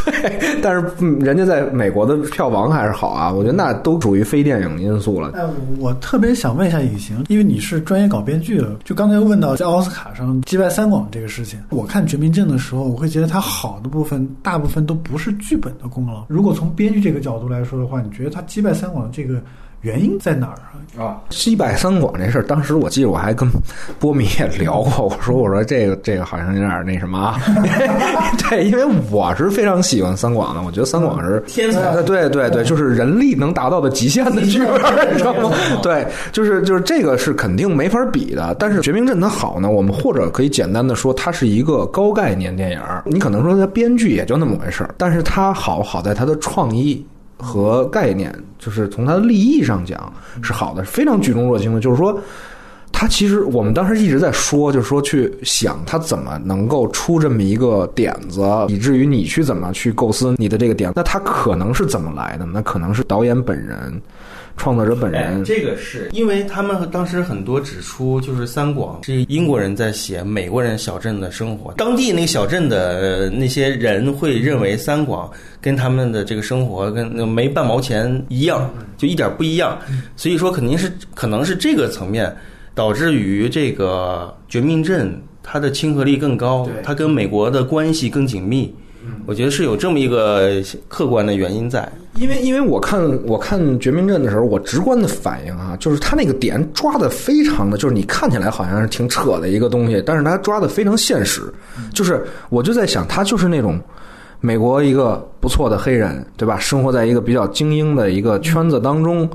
对，但是人家在美国的票房还是好啊。我觉得那都属于非电影因素了。哎，我特别想问一下隐形，因为你是专业搞编剧的，就刚才问到在奥斯卡上击败三广这个事情。我看《绝命镇》的时候，我会觉得它好的部分，大部分都不是剧本的功劳。如果从编剧这个角度来说的话，你觉得它击败三广这个？原因在哪儿啊？啊，西拜三广这事儿，当时我记得我还跟波米也聊过。我说，我说这个这个好像有点那什么啊。对，因为我是非常喜欢三广的，我觉得三广是天才。对对对，就是人力能达到的极限的剧本，你知道吗？对，就是就是这个是肯定没法比的。但是《绝命镇》它好呢，我们或者可以简单的说，它是一个高概念电影。你可能说它编剧也就那么回事儿，但是它好好在它的创意。和概念，就是从它的立意上讲是好的，非常举重若轻的。就是说，他其实我们当时一直在说，就是说去想他怎么能够出这么一个点子，以至于你去怎么去构思你的这个点。那他可能是怎么来的？那可能是导演本人。创作者本人，这个是因为他们当时很多指出，就是三广是英国人在写美国人小镇的生活，当地那个小镇的那些人会认为三广跟他们的这个生活跟没半毛钱一样，就一点不一样，所以说肯定是可能是这个层面导致于这个绝命镇它的亲和力更高，它跟美国的关系更紧密。我觉得是有这么一个客观的原因在，因为因为我看我看《绝命镇》的时候，我直观的反应啊，就是他那个点抓的非常的，就是你看起来好像是挺扯的一个东西，但是他抓的非常现实，就是我就在想，他就是那种美国一个不错的黑人，对吧？生活在一个比较精英的一个圈子当中。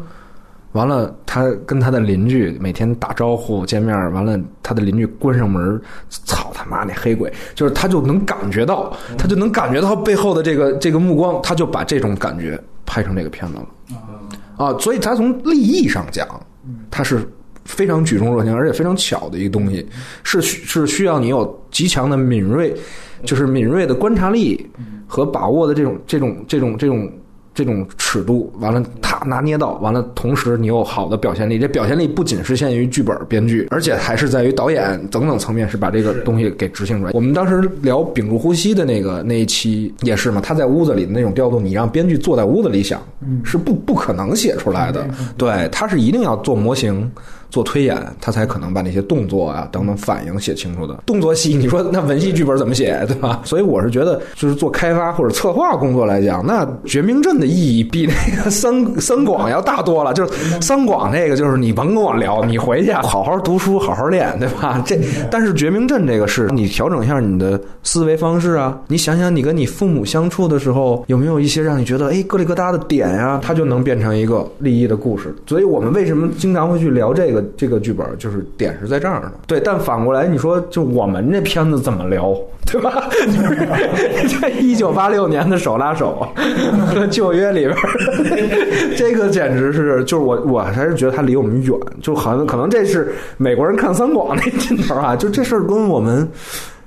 完了，他跟他的邻居每天打招呼见面，完了，他的邻居关上门，操他妈那黑鬼，就是他就能感觉到，他就能感觉到背后的这个 这个目光，他就把这种感觉拍成这个片子了啊，所以他从立意上讲，他是非常举重若轻，而且非常巧的一个东西，是是需要你有极强的敏锐，就是敏锐的观察力和把握的这种这种这种这种。这种尺度完了，他拿捏到完了，同时你有好的表现力。这表现力不仅是限于剧本编剧，而且还是在于导演等等层面，是把这个东西给执行出来。我们当时聊《屏住呼吸》的那个那一期也是嘛，他在屋子里的那种调度，你让编剧坐在屋子里想，是不不可能写出来的。对，他是一定要做模型，做推演，他才可能把那些动作啊等等反应写清楚的。动作戏，你说那文戏剧本怎么写，对吧？所以我是觉得，就是做开发或者策划工作来讲，那《绝命镇》的意义比那个三 三广要大多了。就是三广这个，就是你甭跟我聊，你回去好好读书，好好练，对吧？这但是《绝命镇》这个是你调整一下你的思维方式啊，你想想你跟你父母相处的时候，有没有一些让你觉得哎咯里咯哒的点呀、它就能变成一个立意的故事。所以我们为什么经常会去聊这个这个剧本，就是点是在这儿呢？对，但反过来你说，就我们这片子怎么聊，对吧？就是在一九八六年的手拉手和旧约里边，这个简直是，就是我我还是觉得它离我们远，就好像可能这是美国人看三广那 镜头啊，就这事儿跟我们。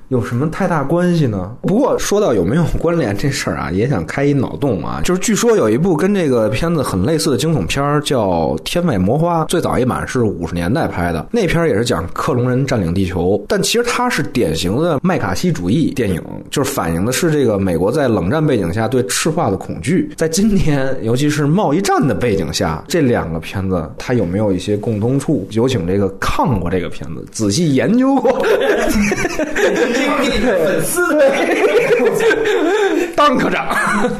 有什么太大关系呢？不过说到有没有关联这事儿啊，也想开一脑洞啊。就是据说有一部跟这个片子很类似的惊悚片儿叫《天外魔花》，最早一版是五十年代拍的，那片儿也是讲克隆人占领地球，但其实它是典型的麦卡锡主义电影，就是反映的是这个美国在冷战背景下对赤化的恐惧。在今天，尤其是贸易战的背景下，这两个片子它有没有一些共通处？有请这个看过这个片子、仔细研究过。粉丝，当科长，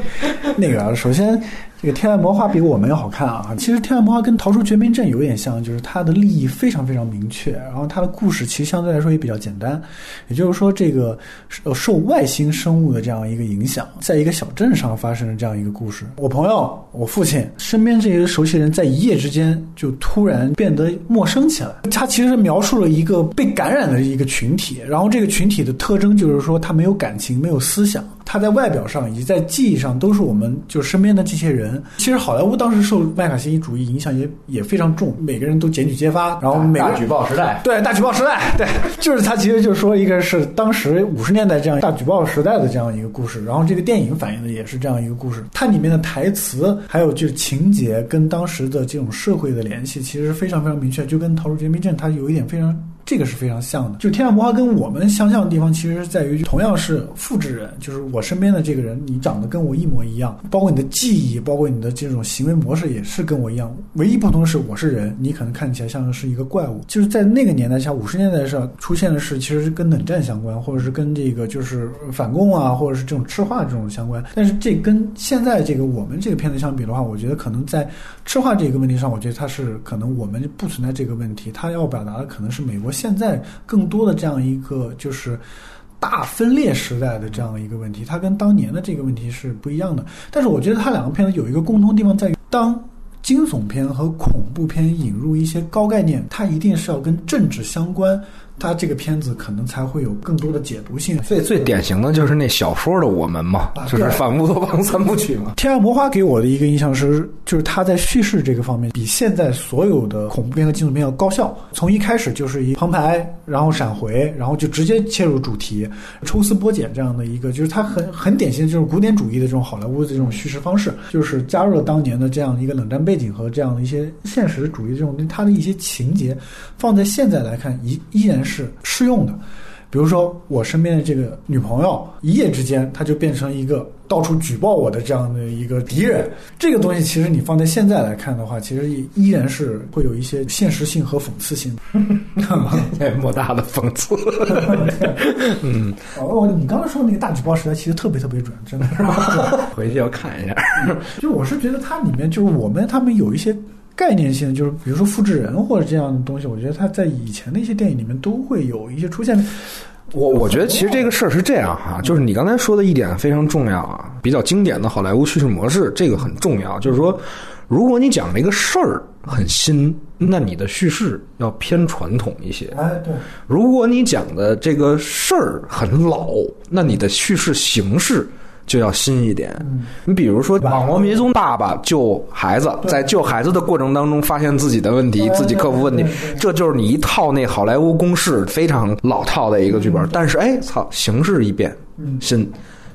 那个，首先这个《天外魔花》比我们要好看啊。其实《天外魔花》跟《逃出绝命镇》有点像，就是它的利益非常非常明确，然后它的故事其实相对来说也比较简单。也就是说，这个呃受外星生物的这样一个影响，在一个小镇上发生的这样一个故事。我朋友、我父亲身边这些熟悉人在一夜之间就突然变得陌生起来。他其实描述了一个被感染的一个群体，然后这个群体的特征就是说他没有感情，没有思想。他在外表上以及在记忆上都是我们就身边的这些人。其实好莱坞当时受麦卡锡主义影响也也非常重，每个人都检举揭发，然后每个大举报时代，对大举报时代，对，就是他其实就是说一个是当时五十年代这样大举报时代的这样一个故事，然后这个电影反映的也是这样一个故事，它里面的台词还有就是情节跟当时的这种社会的联系其实非常非常明确，就跟《逃出绝命镇》它有一点非常。这个是非常像的，就《天下魔花》跟我们相像的地方，其实是在于同样是复制人，就是我身边的这个人，你长得跟我一模一样，包括你的记忆，包括你的这种行为模式也是跟我一样。唯一不同的是，我是人，你可能看起来像是一个怪物。就是在那个年代下，五十年代上出现的是，其实是跟冷战相关，或者是跟这个就是反共啊，或者是这种赤化这种相关。但是这跟现在这个我们这个片子相比的话，我觉得可能在赤化这个问题上，我觉得它是可能我们不存在这个问题，它要表达的可能是美国。现在更多的这样一个就是大分裂时代的这样的一个问题，它跟当年的这个问题是不一样的。但是我觉得它两个片子有一个共同地方在于，当惊悚片和恐怖片引入一些高概念，它一定是要跟政治相关。它这个片子可能才会有更多的解读性。最最典型的就是那小说的我们嘛，就是反乌托邦三部曲嘛。《天外魔花》给我的一个印象是，就是它在叙事这个方面比现在所有的恐怖片和惊悚片要高效。从一开始就是一旁白，然后闪回，然后就直接切入主题，抽丝剥茧这样的一个，就是它很很典型的就是古典主义的这种好莱坞的这种叙事方式，就是加入了当年的这样一个冷战背景和这样的一些现实主义这种它的一些情节，放在现在来看依依然是适用的。比如说，我身边的这个女朋友，一夜之间她就变成一个到处举报我的这样的一个敌人。这个东西其实你放在现在来看的话，其实也依然是会有一些现实性和讽刺性的。哎，莫大的讽刺。嗯，哦，你刚才说的那个大举报时代，其实特别特别准，真的是吧？回去要看一下。就我是觉得它里面就是我们他们有一些。概念性就是，比如说复制人或者这样的东西，我觉得它在以前的一些电影里面都会有一些出现。我我觉得其实这个事儿是这样哈，就是你刚才说的一点非常重要啊，比较经典的好莱坞叙事模式，这个很重要。就是说，如果你讲这个事儿很新，那你的叙事要偏传统一些。哎，对。如果你讲的这个事儿很老，那你的叙事形式。就要新一点。你比如说，网络迷踪爸爸救孩子，在救孩子的过程当中发现自己的问题，自己克服问题，这就是你一套那好莱坞公式非常老套的一个剧本。但是，哎，操，形式一变，新。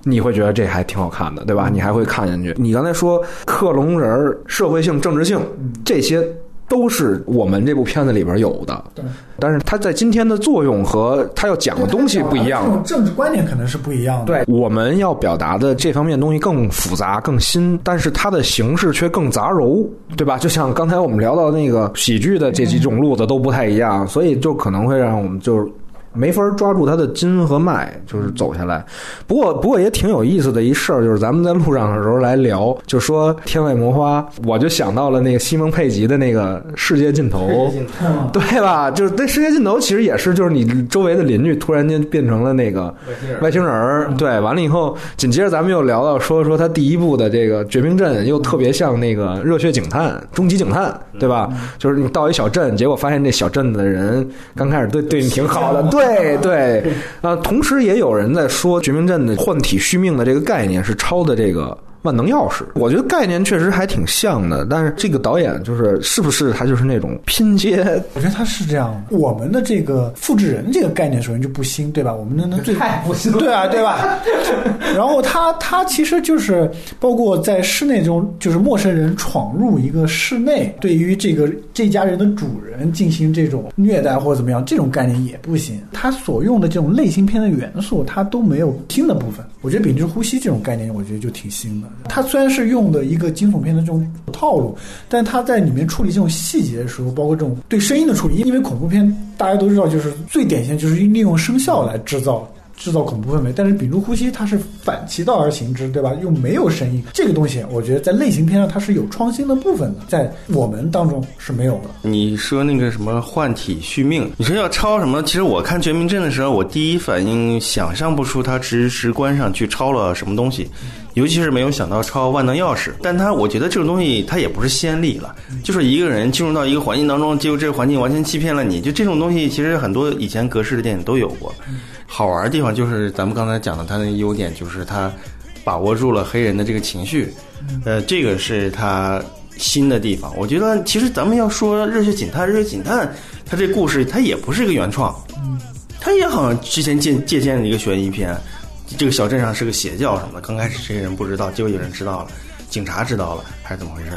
你会觉得这还挺好看的，对吧？你还会看进去。你刚才说克隆人、社会性、政治性这些都是我们这部片子里边有的。对，但是它在今天的作用和它要讲的东西不一样这。种政治观点可能是不一样的。对，我们要表达的这方面东西更复杂、更新，但是它的形式却更杂糅，对吧？就像刚才我们聊到那个喜剧的这几种路子都不太一样，所以就可能会让我们就是。没法抓住它的筋和脉，就是走下来。不过，不过也挺有意思的一事儿，就是咱们在路上的时候来聊，就说《天外魔花》，我就想到了那个西蒙佩吉的那个《世界尽头》，对吧？就是那世界尽头，其实也是，就是你周围的邻居突然间变成了那个外星人儿，对。完了以后，紧接着咱们又聊到说说他第一部的这个《绝命镇》，又特别像那个《热血警探》《终极警探》，对吧？就是你到一小镇，结果发现这小镇的人刚开始对对你挺好的，对对对。呃，同时也有人在说《绝命镇》的换体续命的这个概念是抄的这个。万能钥匙，我觉得概念确实还挺像的，但是这个导演就是是不是他就是那种拼接？我觉得他是这样的。我们的这个复制人这个概念首先就不新，对吧？我们的那最太不新对啊，对吧？然后他他其实就是包括在室内中，就是陌生人闯入一个室内，对于这个这家人的主人进行这种虐待或者怎么样，这种概念也不新。他所用的这种类型片的元素，他都没有新的部分。我觉得秉持呼吸这种概念，我觉得就挺新的。它虽然是用的一个惊悚片的这种套路，但它在里面处理这种细节的时候，包括这种对声音的处理，因为恐怖片大家都知道，就是最典型就是利用声效来制造。制造恐怖氛围，但是屏住呼吸它是反其道而行之，对吧？又没有声音，这个东西我觉得在类型片上它是有创新的部分的，在我们当中是没有的。你说那个什么换体续命，你说要抄什么？其实我看《绝命镇》的时候，我第一反应想象不出他直直观上去抄了什么东西，尤其是没有想到抄万能钥匙。但他我觉得这种东西它也不是先例了，就是一个人进入到一个环境当中，结果这个环境完全欺骗了你，就这种东西其实很多以前格式的电影都有过。好玩的地方就是咱们刚才讲的，它的优点就是它把握住了黑人的这个情绪，呃，这个是它新的地方。我觉得其实咱们要说《热血警探》，《热血警探》它这故事它也不是一个原创，它也好像之前借借鉴了一个悬疑片，这个小镇上是个邪教什么的，刚开始这些人不知道，结果有人知道了，警察知道了，还是怎么回事？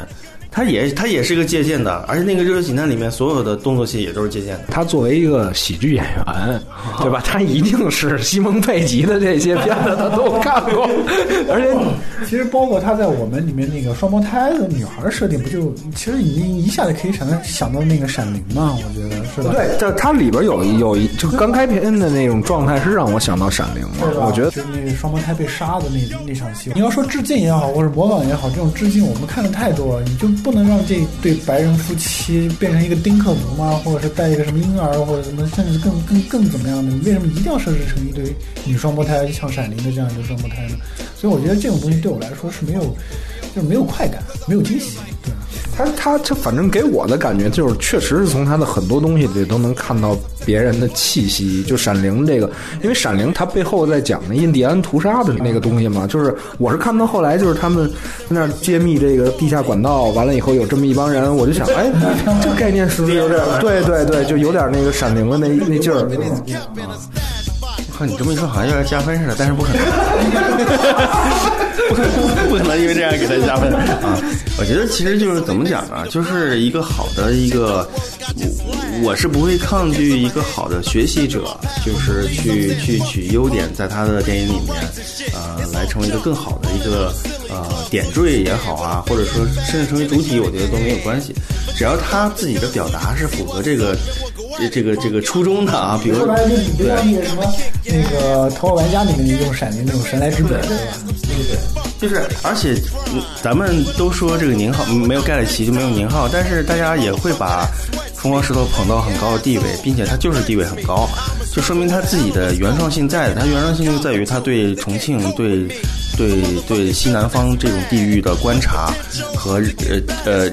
它也它也是一个借鉴的，而且那个《热血警探》里面所有的动作戏也都是借鉴的。他作为一个喜剧演员，对吧？他一定是西蒙佩吉的这些片子他都看过，而且其实包括他在我们里面那个双胞胎的女孩设定，不就其实已经一下子可以想到想到那个《闪灵》嘛？我觉得是吧？对，但它里边有有一就刚开篇的那种状态是让我想到《闪灵》了。对我觉得就是那个双胞胎被杀的那那场戏，你要说致敬也好，或者模仿也好，这种致敬我们看的太多了，你就不能让这对白人夫妻变成一个丁克族吗？或者是带一个什么婴儿，或者什么，甚至更更更怎么样的？你为什么一定要设置成一对女双胞胎，像《闪灵》的这样一对双胞胎呢？所以我觉得这种东西对我来说是没有，就是没有快感，没有惊喜，对。他他他反正给我的感觉就是，确实是从他的很多东西里都能看到别人的气息。就《闪灵》这个，因为《闪灵》它背后在讲那印第安屠杀的那个东西嘛，就是我是看到后来就是他们在那儿揭秘这个地下管道，完了以后有这么一帮人，我就想，哎，这概念是不是有点？对对对，就有点那个《闪灵》的那那劲儿。靠，你这么一说好像有点加分似的，但是不可能，不可能，因为这样给他加分啊！我觉得其实就是怎么讲呢，就是一个好的一个，我我是不会抗拒一个好的学习者，就是去去取优点，在他的电影里面，呃，来成为一个更好的一个呃点缀也好啊，或者说甚至成为主体，我觉得都没有关系，只要他自己的表达是符合这个这这个这个初衷的啊，比如后来就像那个什么那个《头号玩家》里面用闪灵那种神来之笔，对吧？就是，而且咱们都说这个宁浩没有盖里奇就没有宁浩，但是大家也会把疯狂石头捧到很高的地位，并且他就是地位很高，就说明他自己的原创性在的。他原创性就在于他对重庆、对对对西南方这种地域的观察和呃呃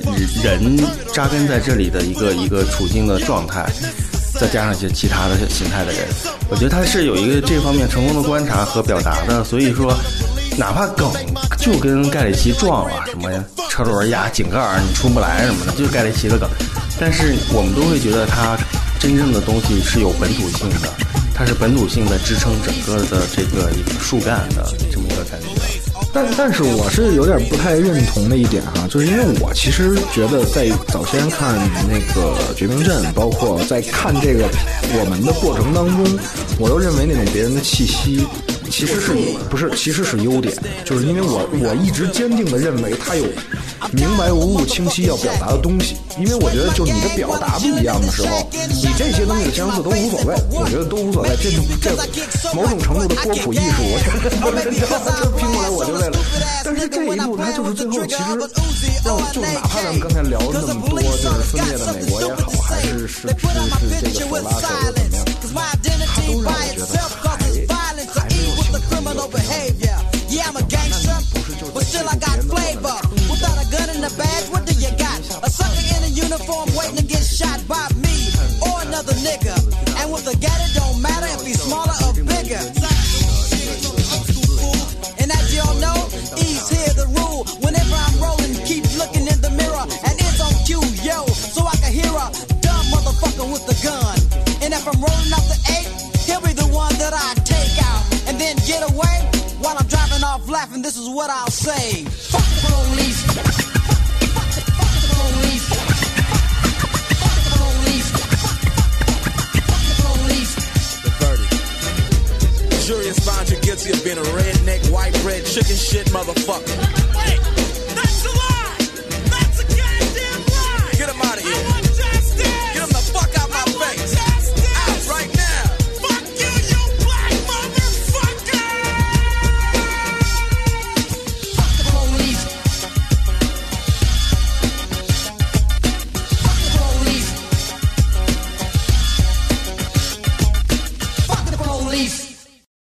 人扎根在这里的一个一个处境的状态。再加上一些其他的形态的人，我觉得他是有一个这方面成功的观察和表达的，所以说，哪怕梗就跟盖里奇撞了，什么呀车轮压井盖儿你出不来什么的，就是盖里奇的梗，但是我们都会觉得他真正的东西是有本土性的，它是本土性的支撑整个的这个一个树干的这么一个感觉。但但是我是有点不太认同的一点哈，就是因为我其实觉得在早先看那个《绝命镇》，包括在看这个我们的过程当中，我又认为那种别人的气息。其实是不是其实是优点，就是因为我我一直坚定的认为他有明白无误、清晰要表达的东西。因为我觉得，就你的表达不一样的时候，你这些东西相似都无所谓，我觉得都无所谓。这这某种程度的波普艺术，我觉得 这拼过来我就为了。但是这一步，它就是最后其实让就哪怕咱们刚才聊了那么多，就是分裂的美国也好，还是是是是这个手拉手的怎么样，它都让我觉得 I'm a gangster, but still I got flavor. Without a gun in the bag, what do you got? A sucker in a uniform waiting to get shot by me or another nigga. And with a gat, it don't matter if he's smaller or bigger. And as y'all know, E's laughing. This is what I'll say. Fuck the police. Fuck the police. Fuck the police. Fuck the police. The verdict. Jury has found you guilty of being a redneck, white bread, chicken shit motherfucker.